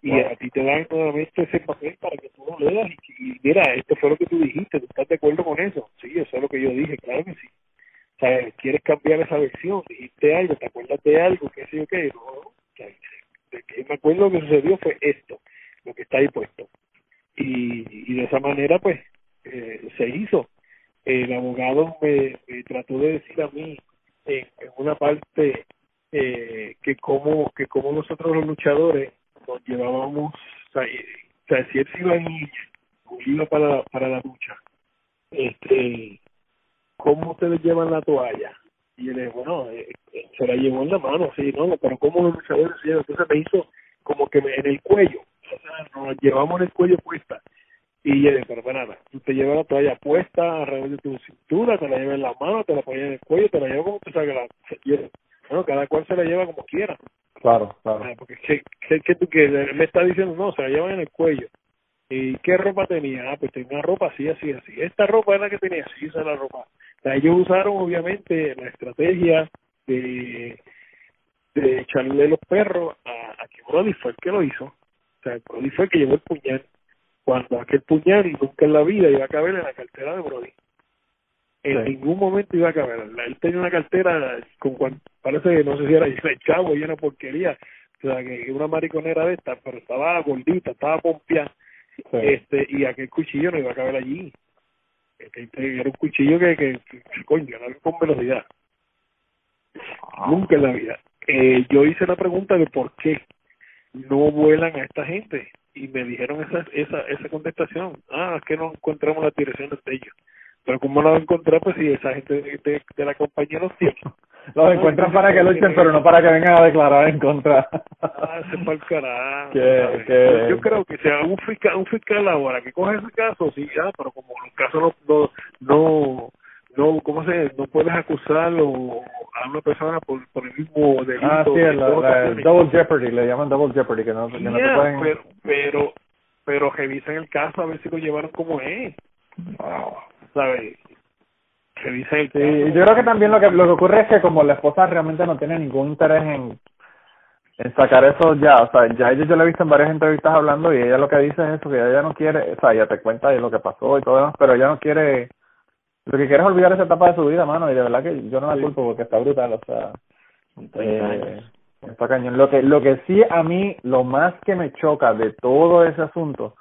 Y a ti te dan nuevamente ese papel para que tú lo leas y, mira, esto fue lo que tú dijiste, ¿tú estás de acuerdo con eso? Sí, eso es lo que yo dije, claro que sí. O sea, ¿quieres cambiar esa versión? Dijiste algo, ¿te acuerdas de algo? ¿Qué sé yo qué? No, o sea, de que me acuerdo lo que sucedió fue esto, lo que está ahí puesto. Y, y de esa manera, pues, eh, se hizo. El abogado me, trató de decir a mí en, una parte eh, que como que como nosotros los luchadores nos llevábamos, o sea, si él se iba iba para, para la lucha, este, ¿cómo ustedes llevan la toalla? Y yo le bueno, eh, eh, se la llevó en la mano, sí, no, pero ¿cómo los luchadores se llevan? Entonces me hizo como que en el cuello, o sea, nos llevamos en el cuello puesta. Y yo le dije, pero nada, tú te llevas la toalla puesta alrededor de tu cintura, te la llevas en la mano, te la pones en el cuello, te la llevas como te salga la... Bueno, cada cual se la lleva como quiera. Claro, claro. Porque ¿qué, qué, qué tú que me está diciendo? No, se la llevan en el cuello. ¿Y qué ropa tenía? Ah, pues tenía ropa así, así, así. Esta ropa era la que tenía, sí, esa es la ropa. ellos usaron obviamente la estrategia de, de echarle los perros a, a que Brody fue el que lo hizo. O sea, Brody fue el que llevó el puñal. Cuando aquel puñal y nunca en la vida iba a caber en la cartera de Brody. En ningún momento iba a caber. Él tenía una cartera con parece que no sé si era el chavo y una porquería. O sea, que una mariconera de esta, pero estaba gordita, estaba pompeada este y aquel cuchillo no iba a caber allí. Este, era un cuchillo que, que, coño era con velocidad. Ah. nunca en la vida. Eh, yo hice la pregunta de por qué no vuelan a esta gente y me dijeron esa esa esa contestación. Ah es que no encontramos las direcciones de ellos pero cómo no lo encontrar pues si esa gente de, de, la compañía los tiene los encuentran para que luchen, pero no para que vengan a declarar en contra. Ah, el carajo. Yo creo que sea un fiscal, un fiscal ahora que coge ese caso, sí, ya, pero como los casos no, no, no, ¿cómo se No puedes acusarlo a una persona por, por el mismo delito. Ah, sí, el, double jeopardy, le llaman double jeopardy, que no, que no te pueden... Pero, pero, pero revisen el caso a ver si lo llevaron como es. Wow. ¿Sabes? Sí, yo creo que también lo que lo que ocurre es que como la esposa realmente no tiene ningún interés en en sacar eso ya, o sea, ya ella yo la he visto en varias entrevistas hablando y ella lo que dice es eso, que ella no quiere, o sea, ella te cuenta de lo que pasó y todo demás, pero ella no quiere, lo que quiere es olvidar esa etapa de su vida, mano, y de verdad que yo no la culpo porque está brutal, o sea, eh, está cañón. Lo que, lo que sí a mí, lo más que me choca de todo ese asunto,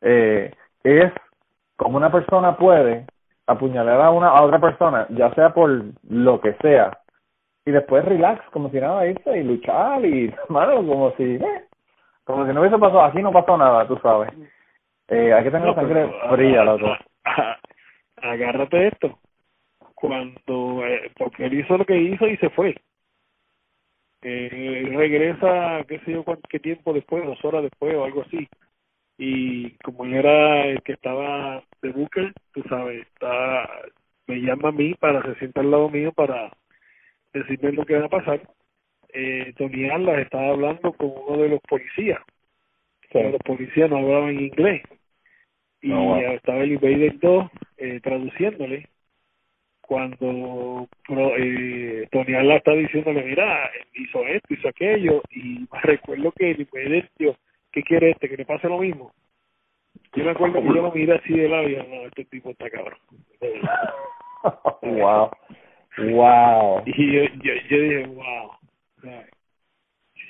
eh, es como una persona puede apuñalar a una a otra persona, ya sea por lo que sea, y después relax, como si nada irse y luchar y, mano, como si, eh, como si no hubiese pasado, aquí no pasó nada, tú sabes. Eh, hay que tener la sangre fría, loco. Agárrate esto. Cuando, eh, porque él hizo lo que hizo y se fue. Eh, regresa, qué sé yo, qué tiempo después, dos horas después o algo así y como él era el que estaba de Booker, tú sabes, está, me llama a mí para se sienta al lado mío para decirme lo que va a pasar. Eh, Tony Allas estaba hablando con uno de los policías. los policías no hablaban inglés. Y estaba el Invader 2 eh, traduciéndole. Cuando eh, Tony Allas está diciéndole, mira, hizo esto, hizo aquello. Y recuerdo que el Invader, Dios, ¿qué quiere este? Que le pase lo mismo. Yo me acuerdo que yo lo miré así de lado y no, este tipo está cabrón. wow. Wow. Y yo, yo, yo dije, wow.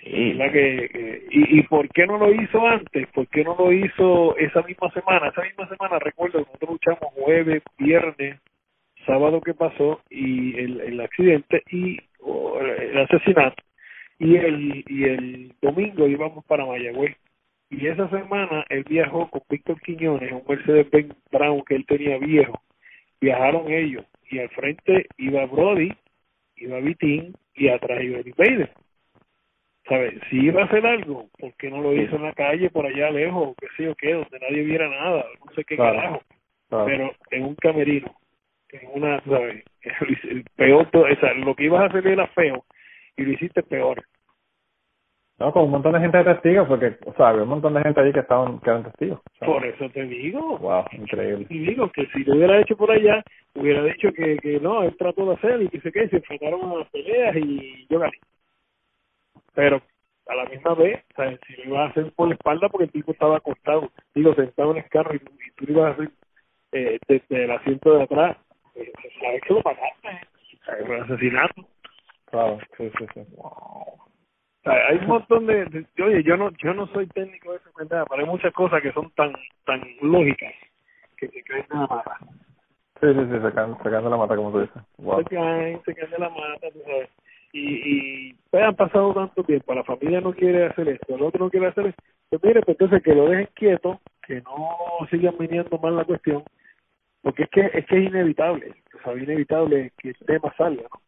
Sí. que, y, ¿Y por qué no lo hizo antes? ¿Por qué no lo hizo esa misma semana? Esa misma semana, recuerdo que nosotros luchamos jueves, viernes, sábado que pasó y el, el accidente y el asesinato y el y el domingo íbamos para Mayagüez y esa semana él viajó con Víctor Quiñones, un Mercedes-Benz Brown que él tenía viejo. Viajaron ellos. Y al frente iba Brody, iba Vitín y atrás iba Eddie Bader. ¿sabes? Si iba a hacer algo, ¿por qué no lo hizo en la calle, por allá lejos, qué sé yo qué, donde nadie viera nada, no sé qué Claro. carajo? Claro. Pero en un camerino, en una, ¿sabes? El peor, to- o sea, lo que ibas a hacer era feo y lo hiciste peor. No, con un montón de gente de testigos, porque, o sea, había un montón de gente allí que estaban, que eran testigos. O sea, Por eso te digo. Wow, increíble. Y digo que si lo hubiera hecho por allá, hubiera dicho que, que no, él trató de hacer y que sé qué, se enfrentaron a las peleas y yo gané. Pero a la misma vez, ¿sabes? si lo ibas a hacer por la espalda porque el tipo estaba acostado, digo, sentado en el carro y, y tú lo ibas a hacer eh, desde el asiento de atrás, eh, sabes que lo pagaste, ¿sabes? Fue asesinato. Claro, sí, sí, sí. O sea, hay un montón de, de- oye yo no yo no soy técnico de cuenta pero hay muchas cosas que son tan tan lógicas que se caen nada más Sí, sí, sí, sacando, sacando la mata, como tú dices. Wow. se caen se caen de la mata tú sabes y y pues han pasado tanto tiempo la familia no quiere hacer esto el otro no quiere hacer esto pues mire pues entonces que lo dejen quieto que no sigan viniendo mal la cuestión porque es que es que es inevitable o sea es inevitable que el tema salga ¿no?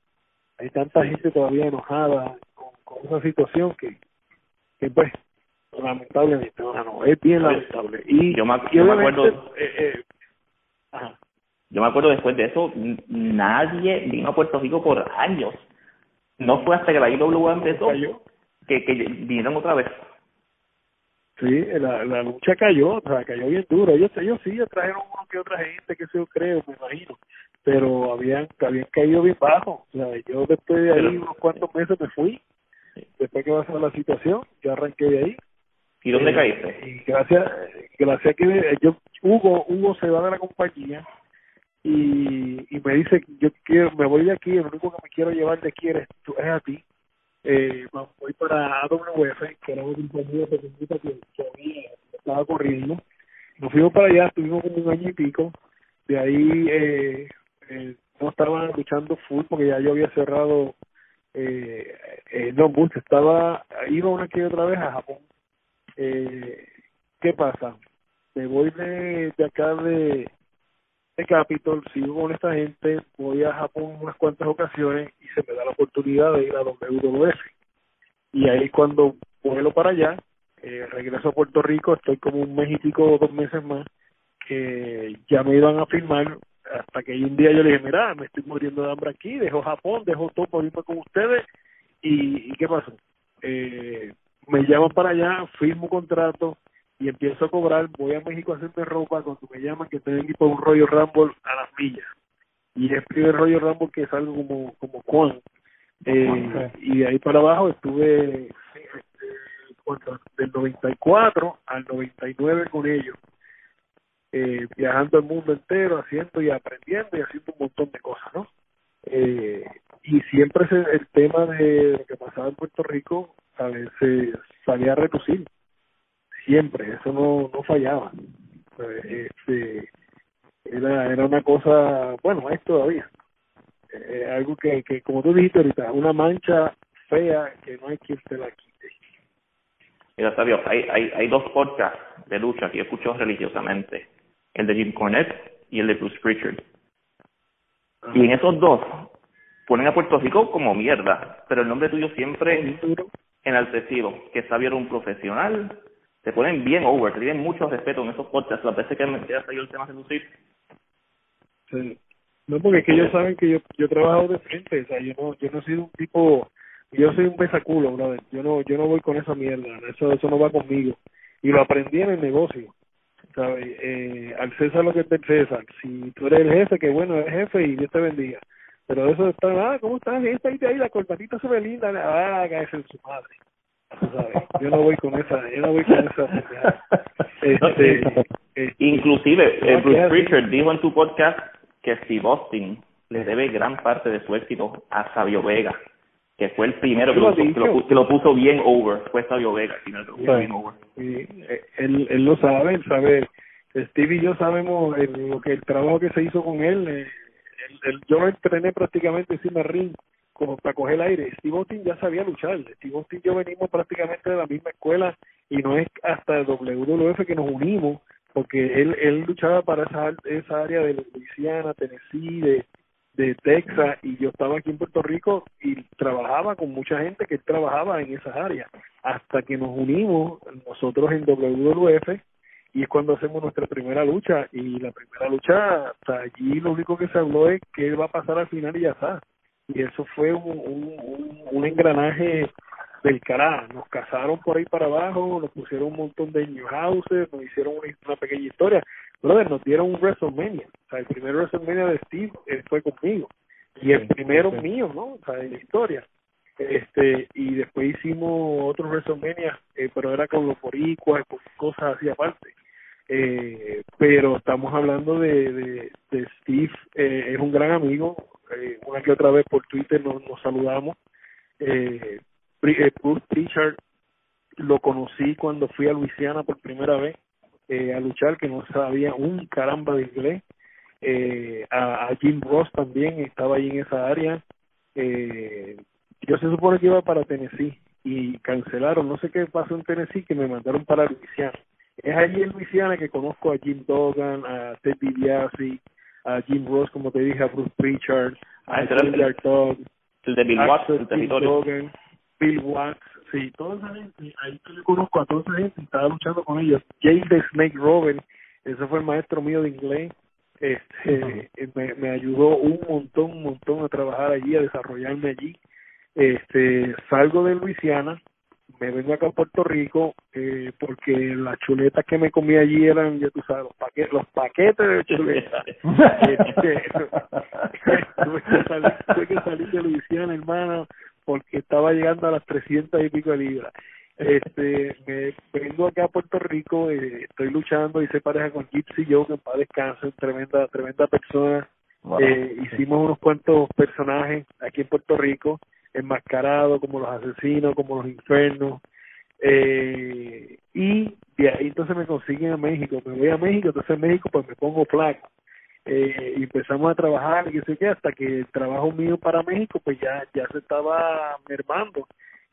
hay tanta gente todavía enojada con, esa situación que, que pues lamentablemente no, no, es bien lamentable. Y Yo me- yo acuerdo- eh, eh, ajá, Yo me acuerdo después de eso, nadie vino a Puerto Rico por años. No fue hasta que la IWA empezó que, que vinieron otra vez. sí la, la lucha cayó o sea cayó bien duro. Ellos ellos sí trajeron uno que otra gente que se yo creo me imagino. Pero habían habían caído bien bajo. O sea yo después de ahí Pero- unos cuantos meses me fui después que pasó la situación yo arranqué de ahí ¿Y dónde Eh, caíste? Y gracias, gracias que eh, yo, Hugo, Hugo se va de la compañía y, y me dice, yo quiero, me voy de aquí, el único que me quiero llevar de aquí eres tú, es a ti. Eh, voy para AWF, que era una compañía pequeñita que, que estaba corriendo. Nos fuimos para allá, estuvimos como un año y pico. De ahí eh, eh, no estaba luchando full porque ya yo había cerrado eh, eh, no mucho, estaba, iba una que otra vez a Japón eh, ¿qué pasa? Me voy de, de acá de, de Capitol, sigo con esta gente, voy a Japón unas cuantas ocasiones y se me da la oportunidad de ir a WWF. Y ahí cuando vuelo para allá, eh, regreso a Puerto Rico, estoy como un pico o dos meses más, que ya me iban a firmar hasta que un día yo le dije, mira, me estoy muriendo de hambre aquí, dejo Japón, dejo todo por irme con ustedes y, ¿y qué pasó? Eh, me llaman para allá, firmo contrato y empiezo a cobrar, voy a México a hacerme ropa cuando me llaman que tengo que ir por un rollo Rumble a las millas. Y es el primer rollo Rumble que salgo como, como Juan. Eh, y de ahí para abajo estuve este, ¿cuánto? del 94 al 99 con ellos, eh, viajando el mundo entero, haciendo y aprendiendo y haciendo un montón de cosas, ¿no? Eh, y siempre el tema de lo que pasaba en Puerto Rico a veces salía a siempre eso no no fallaba este era era una cosa bueno es todavía eh, algo que que como tú dijiste ahorita una mancha fea que no hay quien te la quite Mira, Sabio, hay, hay, hay dos podcasts de lucha que yo escucho religiosamente. El de Jim Cornette y el de Bruce Pritchard. Y en esos dos ponen a Puerto Rico como mierda, pero el nombre tuyo siempre enaltecido, que Sabio era un profesional, te ponen bien over, te tienen mucho respeto en esos podcasts, las veces que me queda salido el tema de lucir. Sí. No, porque es que ellos saben que yo yo he trabajado de frente, o sea, yo no yo no he sido un tipo, yo soy un besaculo, brother. Yo no yo no voy con esa mierda, eso eso no va conmigo. Y lo aprendí en el negocio. ¿Sabes? Eh, al César lo que es del César. Si tú eres el jefe, que bueno, eres jefe y Dios te bendiga. Pero eso está, ah, ¿cómo estás? Esta ahí, ahí, la corbatita se ve linda, ah, cállese en su madre. ¿Sabes? Yo no voy con esa, yo no voy con esa. Este, este, Inclusive, eh, Bruce. Pritchard dijo en tu podcast que Steve Austin le debe gran parte de su éxito a Sabio Vega, que fue el primero que Lo lo, ha que lo, dicho. que lo puso bien over, fue Sabio Vega, lo puso Sí. bien over. Sí, eh, él, él lo sabe, él sabe. Steve y yo sabemos el, lo que el trabajo que se hizo con él. eh, yo lo entrené prácticamente encima del ring como para coger el aire. Steve Austin ya sabía luchar. Steve Austin y yo venimos prácticamente de la misma escuela y no es hasta el WWF que nos unimos porque él él luchaba para esa esa área de Louisiana, Tennessee, de de Texas y yo estaba aquí en Puerto Rico y trabajaba con mucha gente que trabajaba en esas áreas hasta que nos unimos nosotros en WWF y es cuando hacemos nuestra primera lucha y la primera lucha hasta allí lo único que se habló es qué va a pasar al final y ya está. Y eso fue un, un, un engranaje del carajo. Nos casaron por ahí para abajo, nos pusieron un montón de new houses, nos hicieron una, pequeña historia. Brother, nos dieron un WrestleMania. O sea, el primer WrestleMania de Steve él fue conmigo. Y el primero mío, ¿no? O sea, en la historia. Este, y después hicimos otros WrestleMania, eh, pero era con los boricuas, con cosas así aparte. Eh, pero estamos hablando de, de, de Steve, eh, es un gran amigo, eh, una que otra vez por Twitter nos, nos saludamos. Eh, Bruce Pritchard lo conocí cuando fui a Luisiana por primera vez eh, a luchar, que no sabía un caramba de inglés. Eh, a, a Jim Ross también estaba ahí en esa área. Eh, yo se supone que iba para Tennessee y cancelaron, no sé qué pasó en Tennessee, que me mandaron para Luisiana. Es allí en Luisiana que conozco a Jim Dogan, a Ted DiBiase, a Jim Ross, como te dije, a Bruce Pritchard, a era el- de el territorio. Dogan, Bill Watts, sí, toda esa gente, ahí yo le conozco a toda esa gente, estaba luchando con ellos. Jay the Snake Robin, ese fue el maestro mío de inglés, este, me, me ayudó un montón, un montón a trabajar allí, a desarrollarme allí. Este, salgo de Luisiana, me vengo acá a Puerto Rico, eh, porque las chuletas que me comí allí eran, ya tú sabes, los paquetes, los paquetes de chuletas. Este, tuve que salir, tuve que salir de Luisiana, hermano, porque estaba llegando a las 300 y pico de libras. Este, me vengo acá a Puerto Rico, eh, estoy luchando, hice pareja con Gypsy Joe, que en paz descanse, tremenda, tremenda persona. Wow. Eh, hicimos unos cuantos personajes aquí en Puerto Rico, enmascarados como los asesinos, como los infernos. Eh, y de ahí entonces me consiguen a México. Me voy a México, entonces en México pues me pongo flaco. Eh, empezamos a trabajar y sé qué, hasta que el trabajo mío para México pues ya, ya se estaba mermando.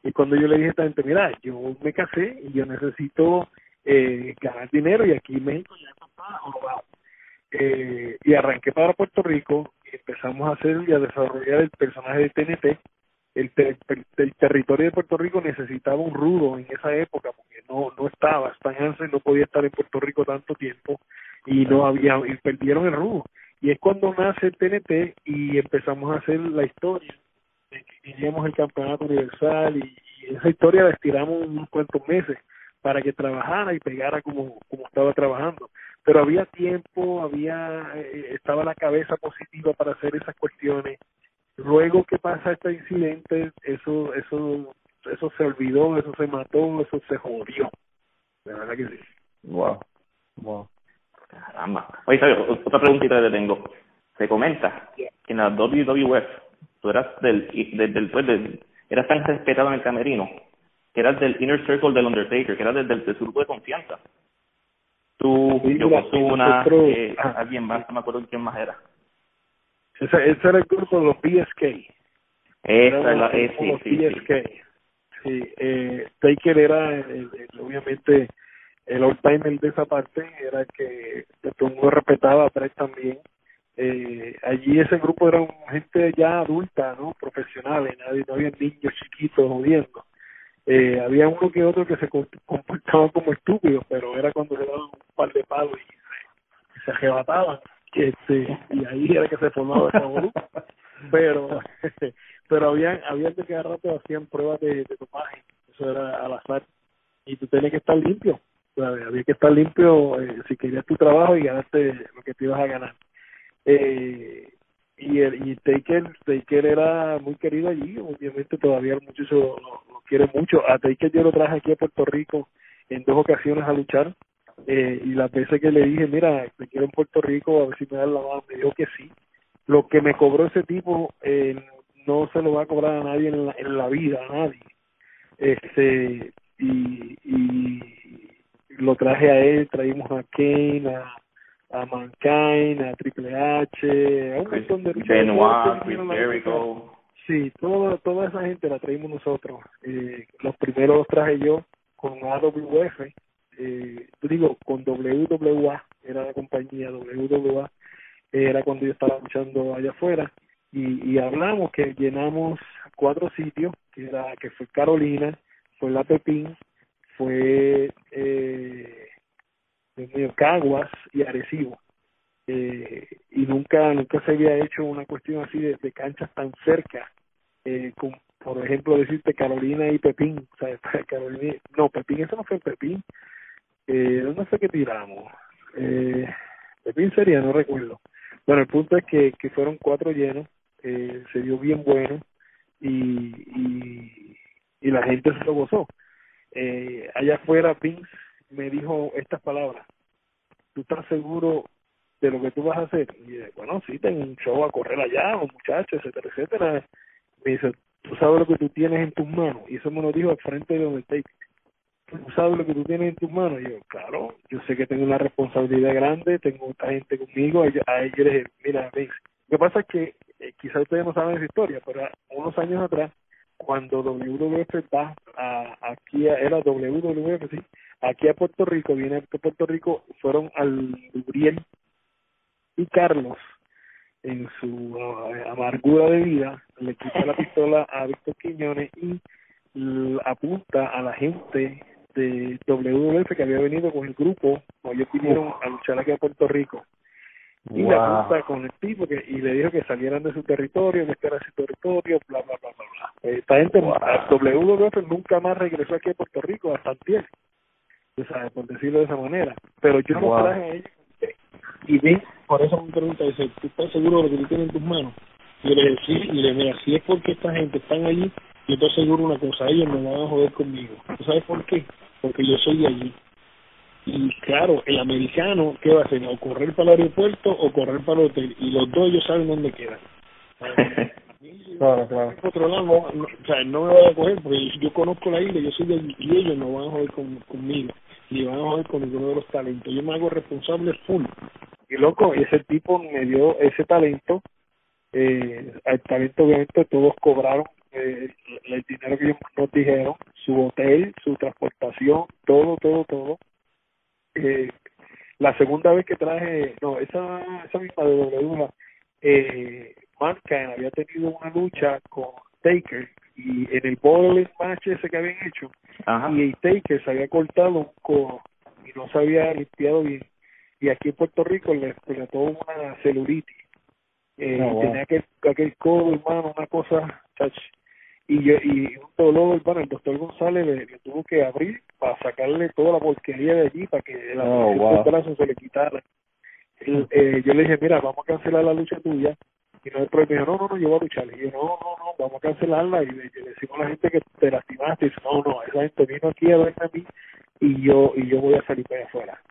Y cuando yo le dije a esta gente, mira, yo me casé y yo necesito eh, ganar dinero y aquí México ya está jorobado eh, y arranqué para Puerto Rico y empezamos a hacer y a desarrollar el personaje de TNT. El, te- el, territorio de Puerto Rico necesitaba un rudo en esa época porque no no estaba, Stan no podía estar en Puerto Rico tanto tiempo y no había y perdieron el rudo. Y es cuando nace el TNT y empezamos a hacer la historia de que queríamos el campeonato universal y, esa historia la estiramos unos cuantos meses para que trabajara y pegara como, como estaba trabajando. Pero había tiempo, había eh, estaba la cabeza positiva para hacer esas cuestiones. Luego que pasa este incidente, eso eso eso se olvidó, eso se mató, eso se jodió. De verdad que sí. Wow. Wow. Caramba. Oye, Sabio, otra preguntita que te tengo. Se comenta que en la WWF tú eras del, del, del, pues, del- eras tan respetado en el camerino que eras del inner circle del Undertaker, que eras del, del, del grupo de confianza. Tú, Sí, nosotros- eh, ah. alguien más, no me acuerdo quién más era. Ese, ese era el grupo de los PSK. Esa es la, eh, sí, los sí, sí. PSK. Sí, eh, Taker era el- el- obviamente el old timer de esa parte, era que todo el mundo respetaba, a Brett también. Eh, allí ese grupo era gente ya adulta, ¿no? Profesionales, nadie, no había niños chiquitos jodiendo. Eh, había uno que otro que se com- comportaban como estúpidos, pero era cuando se daban un par de palos y se, se arrebataban. Este, y ahí era que se formaba el revolú. pero pero había había que cada rato hacían pruebas de, de dopaje eso era al azar y tú tenías que estar limpio había que estar limpio eh, si querías tu trabajo y ganarte lo que te ibas a ganar. Eh, y el, y Taker Taker era muy querido allí obviamente todavía muchacho lo, lo quiere mucho. A Taker yo lo traje aquí a Puerto Rico en dos ocasiones a luchar eh, y las veces que le dije mira te quiero en Puerto Rico a ver si me dan la mano me dijo que sí. Lo que me cobró ese tipo eh, no se lo va a cobrar a nadie en la, en la vida, a nadie. Este, y, y lo traje a él, traímos a Kane, a, a Mankind, a Triple H, a un Chris montón de. Benoit, Chris Jericho. Sí, toda, toda esa gente la traímos nosotros. Eh, los primeros los traje yo con AWF, eh, digo, con WWA, era la compañía WWA, era cuando yo estaba luchando allá afuera. y, y hablamos que llenamos cuatro sitios, que era que fue Carolina, fue La Pepín, fue eh, Caguas y Arecibo. Eh, y nunca nunca se había hecho una cuestión así de, de canchas tan cerca, eh, por ejemplo, decirte Carolina y Pepín, o no, Pepín, eso no fue Pepín, eh, ¿dónde fue que tiramos? Eh, Pepín sería, no recuerdo. Bueno, el punto es que, que fueron cuatro llenos, eh, se dio bien bueno y, y, y la gente se lo gozó. Eh, allá afuera, Vince me dijo estas palabras, ¿tú estás seguro de lo que tú vas a hacer? Y dije, bueno, sí, tengo un show a correr allá, un muchacho, etcétera, etcétera. Me dice, tú sabes lo que tú tienes en tus manos. Y eso me lo dijo al frente de donde Undertaker. Tú sabes lo que tú tienes en tus manos. Y yo, claro, yo sé que tengo una responsabilidad grande, tengo otra gente conmigo. A ellos les dije, mira, Vince, lo que pasa es que eh, quizás ustedes no saben esa historia, pero unos años atrás, cuando WWF va a, aquí, a, era WWF, sí, aquí a Puerto Rico, viene a Puerto Rico, fueron al Uriel y Carlos, en su uh, amargura de vida, le quita la pistola a Víctor Quiñones y apunta a la gente de WWF que había venido con el grupo, ellos vinieron a luchar aquí a Puerto Rico y le apunta con el tipo que, y le dijo que salieran de su territorio, que este era su territorio, bla, bla, bla, bla, bla. Esta gente, wow. WWF nunca más regresó aquí a Puerto Rico hasta el o sea, por decirlo de esa manera. Pero yo wow. no traje a ellos y vi, por eso me pregunta, dice, ¿tú estás seguro de lo que tú tienes en tus manos? Y yo le dije, sí, y le dije, mira, si es porque esta gente están allí, yo estoy seguro una cosa, ellos me van a joder conmigo. ¿Tú sabes por qué? Porque yo soy de allí y claro, el americano, ¿qué va a hacer? O correr para el aeropuerto o correr para el hotel. Y los dos ellos saben dónde quedan. claro, claro. Otro lado, no, no, o sea, no me voy a coger porque yo conozco la isla, yo soy de allí y ellos no van a joder con, conmigo, ni van a joder con ninguno de los talentos. Yo me hago responsable full. Y loco, ese tipo me dio ese talento. Eh, el talento, obviamente, todos cobraron eh, el dinero que ellos nos dijeron, su hotel, su transportación, todo, todo, todo eh, la segunda vez que traje, no, esa, esa misma de W, eh, Mankind había tenido una lucha con Taker y en el bowling match ese que habían hecho, Ajá. y Taker se había cortado un codo y no se había limpiado bien. Y aquí en Puerto Rico le explotó una celulitis. Eh, Oh, wow. Tenía aquel, aquel codo, hermano, una cosa, chach, y yo, y un dolor, hermano, el doctor González le, le tuvo que abrir para sacarle toda la porquería de allí para que la Oh, wow. brazo se le quitara. Él, eh, yo le dije, mira, vamos a cancelar la lucha tuya. Y no, pero me dijo, no, no, no, yo voy a luchar. Y yo, no, no, no, vamos a cancelarla. Y le, le decimos a la gente que te lastimaste. Y dice, no, no, esa gente vino aquí a verme a mí y yo, y yo voy a salir para allá afuera.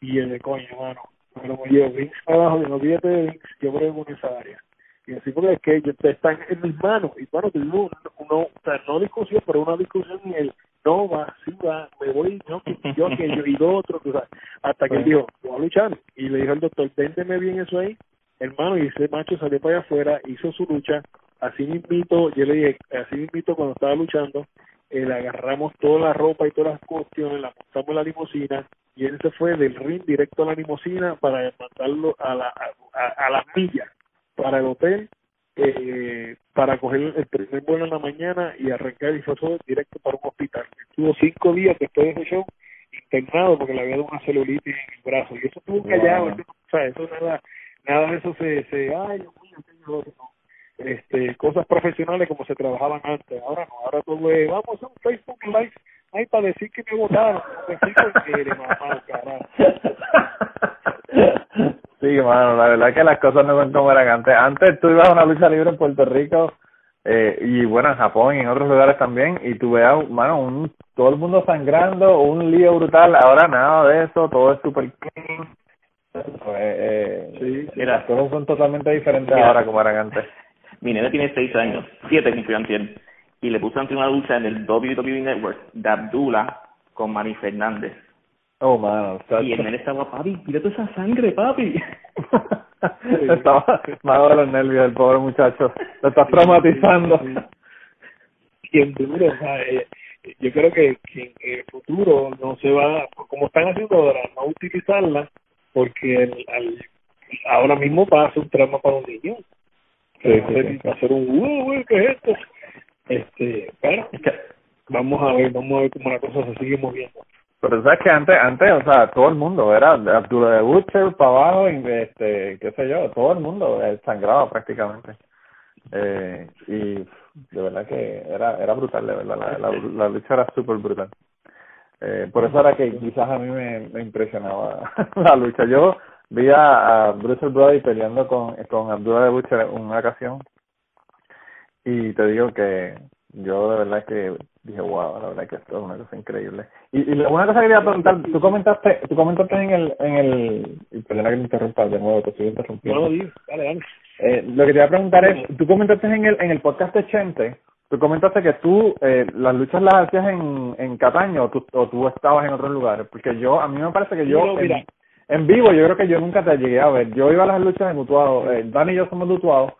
Y yo de coño, mano, me lo llevo Vince abajo, y no olvídate de Vince, yo brego en esa área. Y así porque es que ellos están en mis manos. Y bueno, tuvimos uno, o sea, no discusión, pero una discusión y él, no va, sí va, me voy, no, yo, que yo, y lo otro, hasta que él dijo, voy a luchar. Y le dijo al doctor, véndeme bien eso ahí, hermano, y ese macho salió para allá afuera, hizo su lucha, así mismito, yo le dije, así mismito cuando estaba luchando, eh, le agarramos toda la ropa y todas las cuestiones, la montamos en la limusina, y él se fue del ring directo a la limusina para mandarlo a, la, a, a, a las millas para el hotel eh, para coger el primer vuelo en la mañana y arrancar y fue todo directo para un hospital. Estuvo cinco días después de ese show internado porque le había dado una celulitis en el brazo y eso estuvo Wow. callado, eso, o sea, eso nada, nada de eso se, se ay, Dios mío. Este, cosas profesionales como se trabajaban antes, ahora no, ahora todo es, vamos a hacer un Facebook Live, ay, para decir que me votaron, explico que mamá, carajo. Sí, mano, la verdad es que las cosas no son como eran antes. Antes tú ibas a una lucha libre en Puerto Rico eh, y bueno, en Japón y en otros lugares también y tú veas, mano, un, todo el mundo sangrando, un lío brutal. Ahora nada de eso, todo es super clean. Pues, eh, Sí, Mira. las cosas son totalmente diferentes Mira. ahora como eran antes. Mi nene tiene seis años, siete cumplió antier, y le puso ante una lucha en el WWE Network de Abdullah con Manny Fernández. Oh, mano, está- Y el nene estaba, papi, mira toda esa sangre, papi. estaba malo de los nervios el pobre muchacho. Lo estás traumatizando. Sí, sí. Y en duro, o sea, eh, yo creo que, que en el futuro no se va, como están haciendo ahora, no utilizarla, porque el, al, ahora mismo va a ser un trauma para un niño. hacer, hacer un uh, ¿qué es esto? Este, pero vamos a ver, vamos a ver cómo la cosa se sigue moviendo. Pero sabes que antes, antes, o sea, todo el mundo era Abdullah de Butcher para abajo, este, qué sé yo, todo el mundo sangraba prácticamente. Eh, y de verdad que era era brutal, de verdad, la, la, lucha era súper brutal. Eh, por eso era que quizás a mí me, me impresionaba la lucha. Yo vi a, a Bruce Brody peleando con, con Abdullah de Butcher en una ocasión y te digo que yo de verdad que dije, wow, la verdad que esto es una cosa increíble. Y, y una cosa que quería preguntar, tú comentaste, tú comentaste en el, en el, y perdona que me interrumpa de nuevo, te estoy interrumpiendo. No, dale, dale. Eh, lo que te iba a preguntar es, tú comentaste en el, en el podcast de Chente, tú comentaste que tú eh, las luchas las hacías en, en Cataño o tú, o tú estabas en otros lugares, porque yo, a mí me parece que yo, en, en, vivo, yo creo que yo nunca te llegué a ver. Yo iba a las luchas en Utuado, eh, Dani y yo somos de Utuado,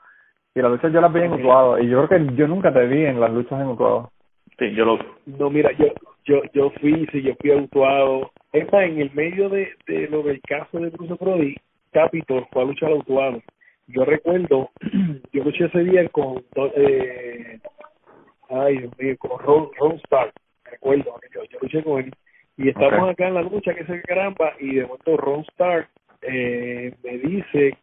y las luchas yo las vi en Utuado, y yo creo que yo nunca te vi en las luchas en Utuado. Sí, yo lo... No, mira, yo yo yo fui, sí, yo fui a Utuado. Es en el medio de, de lo del caso de Bruce Brody, Capitol fue a luchar a Utuado. Yo recuerdo, yo luché ese día con... Eh, ay, Dios mío, con Ron, Ron Stark, recuerdo, yo, yo luché con él. Y estamos acá en la lucha, que se caramba, y de momento Ron Stark eh, me dice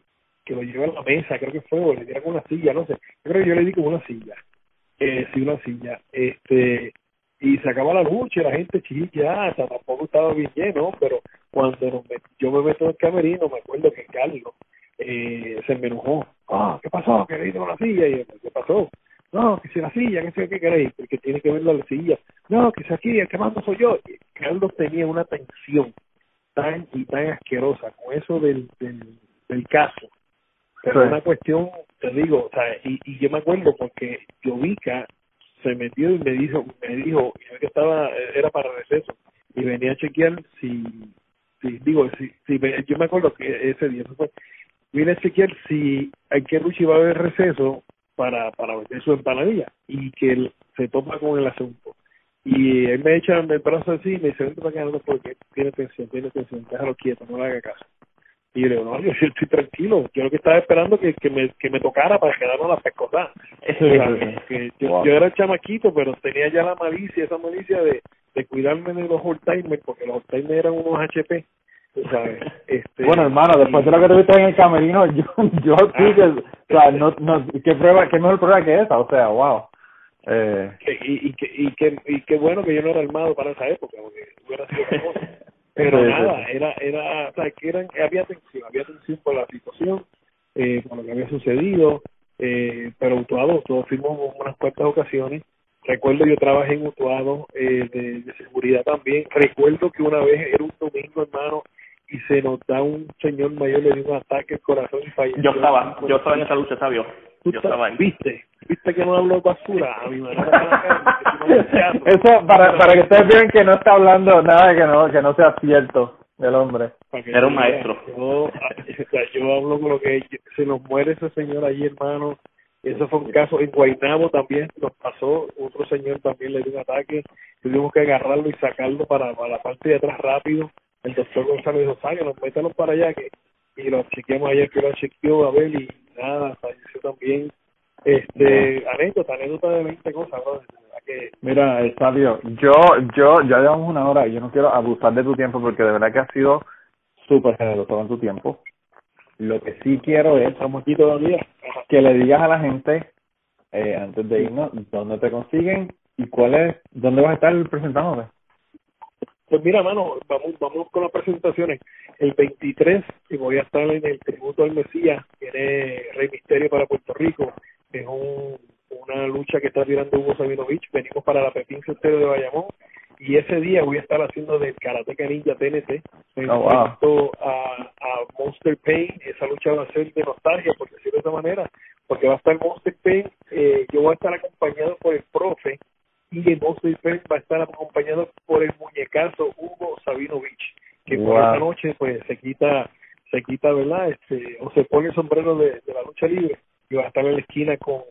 que lo lleva a la mesa, creo que fue, o le diera con una silla, no sé. Yo creo que yo le di como una silla eh, una silla. Este, y se acaba la lucha la gente chilla, o sea, tampoco estaba bien lleno, pero cuando yo me meto en el camerino, me acuerdo que Carlos eh, se me enojó. Ah, ¿qué pasó? ¿Qué le con la silla? Y yo, ¿qué pasó? No, que si la silla, que sé qué queréis, porque tiene que ver la silla. No, que si aquí, el que mando soy yo. Y Carlos tenía una tensión tan y tan asquerosa con eso del, del, del caso. Pero una cuestión te digo, o sea, y, y yo me acuerdo porque Jovica se metió y me dijo, me dijo, que estaba, era para receso, y venía a chequear si, si digo, si, si yo me acuerdo que ese día, eso fue, vine a chequear si hay que lucha iba a haber receso para, para vender su empanadilla, y que él se topa con el asunto. Y él me echa el brazo así y me dice, vente para acá, porque tiene tensión, tiene tensión, déjalo quieto, no le haga caso. Y yo le digo, no, yo, estoy tranquilo. Yo lo que estaba esperando que, que, me, que me tocara para quedarme la pescosa. que yo, yo, era chamaquito, pero tenía ya la malicia, esa malicia de, de cuidarme de los old-timers, porque los old-timers eran unos HP. ¿sabes? Este, bueno, hermano, después de lo que tuviste en el camerino, yo, yo sí que, o sea, no, no, ¿qué prueba, qué mejor prueba que esa? O sea, wow. Eh. Y, y, que, y, que, y qué bueno que yo no era armado para esa época, porque hubiera sido. pero nada, era, era, o sea, que eran, había tensión, había tensión por la situación, eh, por lo que había sucedido, eh, pero Utuado, todos fuimos unas cuantas ocasiones. Recuerdo yo trabajé en Utuado eh, de, de, seguridad también. Recuerdo que una vez era un domingo, hermano, y se nos da un señor mayor, le dio un ataque al corazón y falleció. Yo estaba, yo estaba en esa lucha, sabio. Yo estaba ahí. ¿Viste? ¿Viste que no hablo basura? A mi Eso, para, para que ustedes vean que no está hablando nada que no, que no sea cierto del hombre. Era un maestro. Yo, yo hablo con lo que se nos muere ese señor ahí, hermano. Eso fue un caso en Guaynabo también nos pasó, otro señor también le dio un ataque, tuvimos que agarrarlo y sacarlo para, para la parte de atrás rápido. El doctor Gonzalo dijo, sáquenos, métanos para allá que y lo chequeamos ayer que lo chequeó a ver y nada, falleció también. Este, anécdota, anécdota de 20 cosas, bro. Que... Mira, Sabio, yo, yo, ya llevamos una hora y yo no quiero abusar de tu tiempo porque de verdad que ha sido súper generoso en tu tiempo. Lo que sí quiero es, estamos aquí todavía, que le digas a la gente, eh, antes de irnos, dónde te consiguen y cuál es, dónde vas a estar presentándote. Pues mira, mano, vamos, vamos con las presentaciones. El 23 y voy a estar en el tributo al Mesías, tiene Rey Misterio para Puerto Rico. Es un, una lucha que está tirando Hugo Sabinovich. Venimos para la Pepín Centero de Bayamón y ese día voy a estar haciendo del Karate Ninja TNT. Oh, wow. a, a Monster Pain. Esa lucha va a ser de nostalgia, por decirlo de esa manera, porque va a estar Monster Pain. Eh, yo voy a estar acompañado por el profe y el Monster Pain va a estar acompañado por el muñecazo Hugo Sabinovich, que por esta noche pues se quita, se quita, ¿verdad? Este, o se pone el sombrero de, de la lucha libre y va a estar en la esquina con,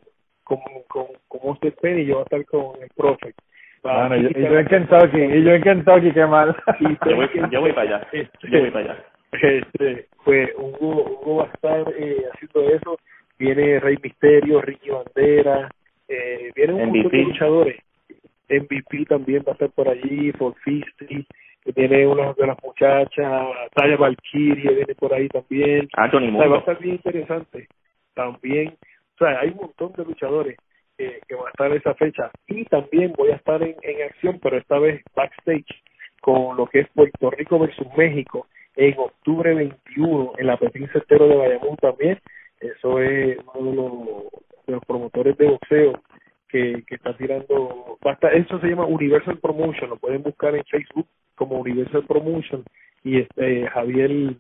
con, con, con Monster Pain y yo voy a estar con el profe. Bueno, y, yo en Kentucky, y yo en Kentucky, qué mal. yo, voy, yo voy para allá, este, yo voy para allá. Este, pues Hugo, Hugo va a estar eh, haciendo eso viene Rey Misterio, Ricky Bandera, eh, vienen un montón de luchadores. MVP también va a estar por allí, For Fisty, viene una de las muchachas, Taya Valkyrie viene por ahí también. Anthony va a estar bien interesante. También, o sea, hay un montón de luchadores que, que van a estar en esa fecha. Y también voy a estar en, en acción, pero esta vez backstage, con lo que es Puerto Rico versus México en octubre 21 en la Pepín Cestero de Bayamón también. Eso es uno de los, de los promotores de boxeo que, que está tirando. Basta, eso se llama Universal Promotion, lo pueden buscar en Facebook como Universal Promotion. Y este Javier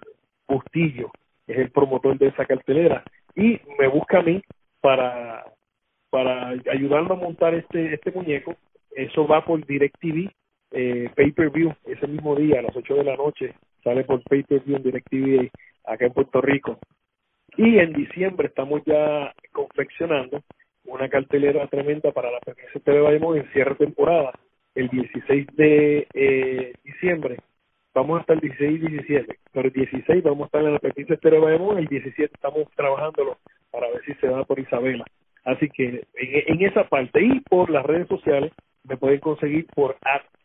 Bustillo es el promotor de esa cartelera. Y me busca a mí para, para ayudarlo a montar este, este muñeco. Eso va por DirecTV eh, pay-per-view ese mismo día a las 8 de la noche sale por pay-per-view en DirecTV acá en Puerto Rico y en diciembre estamos ya confeccionando una cartelera tremenda para la PPC TV Bayamón en cierre temporada el 16 de eh, diciembre. Vamos a estar el 16 y 17 pero el 16 vamos a estar en la PPC TV Bayamón el 17 estamos trabajándolo para ver si se da por Isabela. Así que en, esa parte y por las redes sociales me pueden conseguir por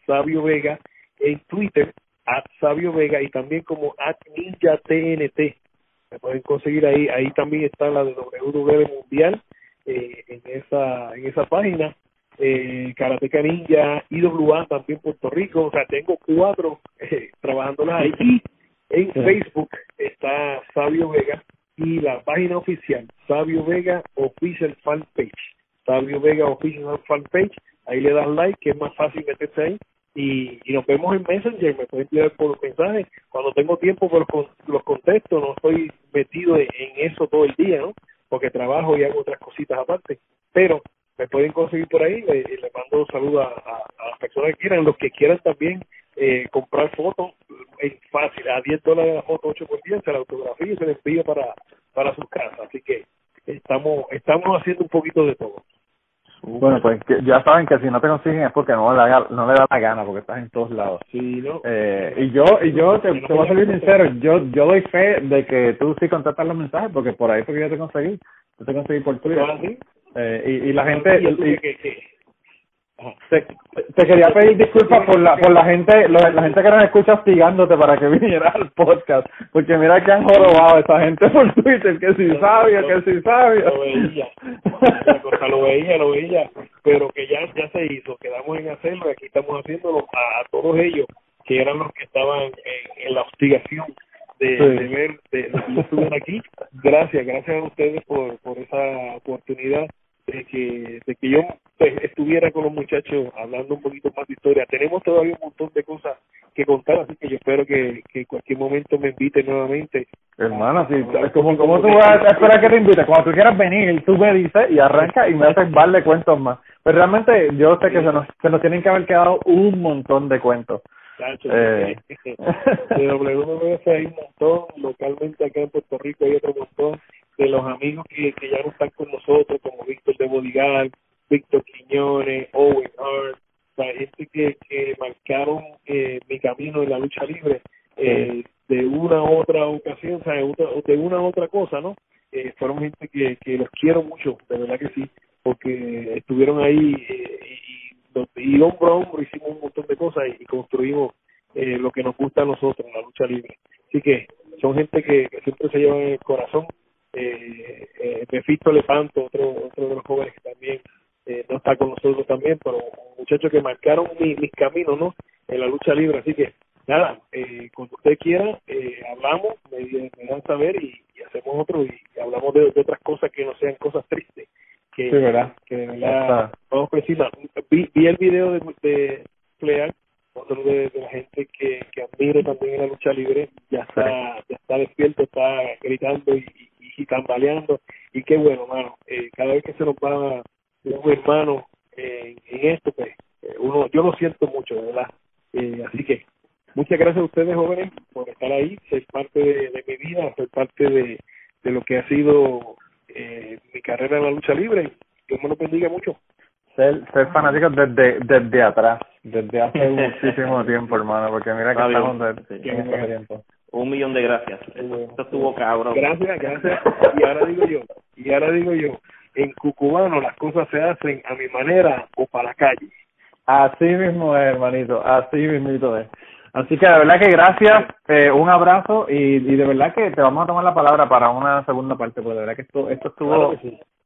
Sabio Vega en Twitter, at Sabio Vega y también como at Ninja TNT. Me pueden conseguir ahí, ahí también está la de WWE Mundial eh, en esa en esa página. Eh, Karateka Ninja, IWA también Puerto Rico, o sea, tengo cuatro eh, trabajándolas ahí. Y en Facebook está Sabio Vega y la página oficial, Sabio Vega Official Fan Page. Sabio Vega Official Fan Page, ahí le das like, que es más fácil meterse ahí y, y nos vemos en Messenger, me pueden enviar por mensajes, cuando tengo tiempo pues los contesto, no estoy metido en, eso todo el día, ¿no? Porque trabajo y hago otras cositas aparte, pero me pueden conseguir por ahí, le, le mando saludos a, a, las personas que quieran, los que quieran también eh, comprar fotos, es fácil, a 10 dólares la foto, 8 por 10, se la autografía y se la envío para, para sus casas, así que estamos, estamos haciendo un poquito de todo. Bueno, pues ya saben que si no te consiguen es porque no le, da, no le da la gana, porque estás en todos lados. Sí, ¿no? Eh, y yo, y yo te, te voy a ser sincero, yo, yo doy fe de que tú sí contestas los mensajes, porque por ahí porque yo te conseguí, yo te conseguí por Twitter. ¿Ah, eh, y, y la gente... Y, te, te, quería pedir disculpas por la por la gente la, la gente que nos escucha hostigándote para que viniera al podcast porque mira que han jorobado esa gente por Twitter que si sabía que si sabía lo veía lo veía lo veía pero que ya ya se hizo quedamos en hacerlo y aquí estamos haciéndolo a, todos ellos que eran los que estaban en, en la hostigación de, de ver de, de, de aquí. Gracias gracias a ustedes por por esa oportunidad de que, de que yo pues, estuviera con los muchachos hablando un poquito más de historia. Tenemos todavía un montón de cosas que contar, así que yo espero que, que en cualquier momento me invite nuevamente. Hermano, sí, como, como tú vas a esperar que te invite, cuando tú quieras venir, tú me dices y arranca y me haces par de cuentos más. Pero realmente yo sé que se nos, se nos tienen que haber quedado un montón de cuentos. eh. de WWF hay un montón, localmente acá en Puerto Rico hay otro montón de los amigos que, que ya no están con nosotros, como Víctor de Bodigal, Víctor Quiñones, Owen Hart, la gente que, que marcaron eh, mi camino en la lucha libre eh, de una u otra ocasión, o sea, de una u otra cosa, ¿no? Eh, fueron gente que, que los quiero mucho, de verdad que sí, porque estuvieron ahí eh, y, y hombro a hombro hicimos un montón de cosas y, construimos eh, lo que nos gusta a nosotros, la lucha libre. Así que son gente que, que siempre se llevan en el corazón eh, Mephisto Lepanto, otro, otro de los jóvenes que también eh, no está con nosotros también, pero muchachos que marcaron mi, mis caminos, ¿no? En la lucha libre, así que nada, eh, cuando usted quiera, eh, hablamos, me, me dan saber y, hacemos otro y, hablamos de, otras cosas que no sean cosas tristes. Que, sí, ¿verdad? Que de verdad, vamos por encima. Vi, vi el video de, de Fleal, otro de, de, la gente que, que admiro también en la lucha libre, ya está, ya está despierto, está gritando y, y tambaleando y qué bueno mano eh, cada vez que se nos va un hermano en, en esto pues eh, uno yo lo siento mucho verdad eh, así que muchas gracias a ustedes jóvenes por estar ahí ser parte de, de mi vida ser parte de, de lo que ha sido eh, mi carrera en la lucha libre Dios me lo bendiga mucho ser, ser fanático desde, desde atrás, desde hace muchísimo tiempo, hermano, porque mira que estamos de, sí, en tiempo. Un millón de gracias. Esto estuvo cabrón. Gracias, gracias. Y ahora digo yo, Y ahora digo yo, en Cucubano las cosas se hacen a mi manera o para la calle. Así mismo es, hermanito, así mismito es. Así que de verdad que gracias, eh, un abrazo y, y de verdad que te vamos a tomar la palabra para una segunda parte, porque de verdad que esto, esto estuvo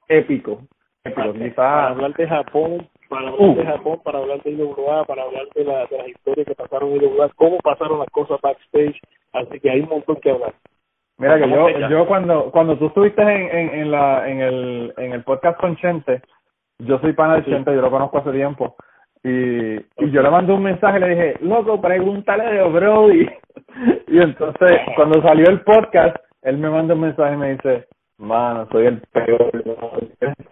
épico. épico. Para hablar de Japón, para hablar de Japón, para hablar de IWA, para hablar de, la, de las historias que pasaron en IWA, cómo pasaron las cosas backstage, así que hay un montón que hablar. Mira que yo, yo cuando, cuando tú estuviste en, en, en, la, en, el, en el podcast con Chente, yo soy pana de Chente, yo lo conozco hace tiempo, y, y yo le mandé un mensaje y le dije, loco, pregúntale de Brody. y entonces, cuando salió el podcast, él me manda un mensaje y me dice, mano, soy el peor,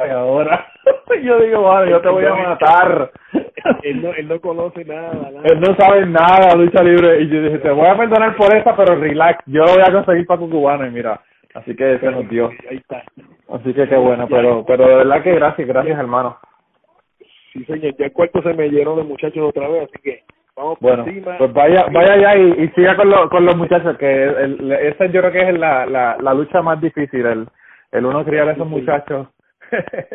ahora. y yo digo, mano, yo te voy a matar. él, no, él no conoce nada, nada. Él no sabe nada lucha libre. Y yo dije, te voy a perdonar por esta, pero relax, yo lo voy a conseguir para tu cubano. Y mira, así que se nos dio. Ahí está. Así que qué bueno, pero, pero de verdad que gracias, gracias hermano. Sí, señor, ya el cuarto se me llenó de muchachos otra vez, así que vamos bueno, por encima. pues vaya, vaya allá y, y siga con, lo, con los muchachos, que el, esa yo creo que es la, la, la lucha más difícil, el, el uno criar a esos muchachos.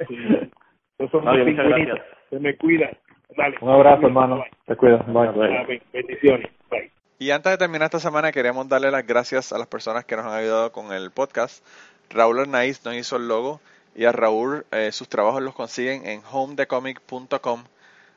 sí. Esos Fabio, muchas gracias. Se me cuida. Dale. Un abrazo, hermano. Te cuidas. Bye. Amén. Bendiciones. Bye. Y antes de terminar esta semana, queremos darle las gracias a las personas que nos han ayudado con el podcast. Raúl Arnaiz nos hizo el logo y a Raúl eh, sus trabajos los consiguen en homedecomic.com.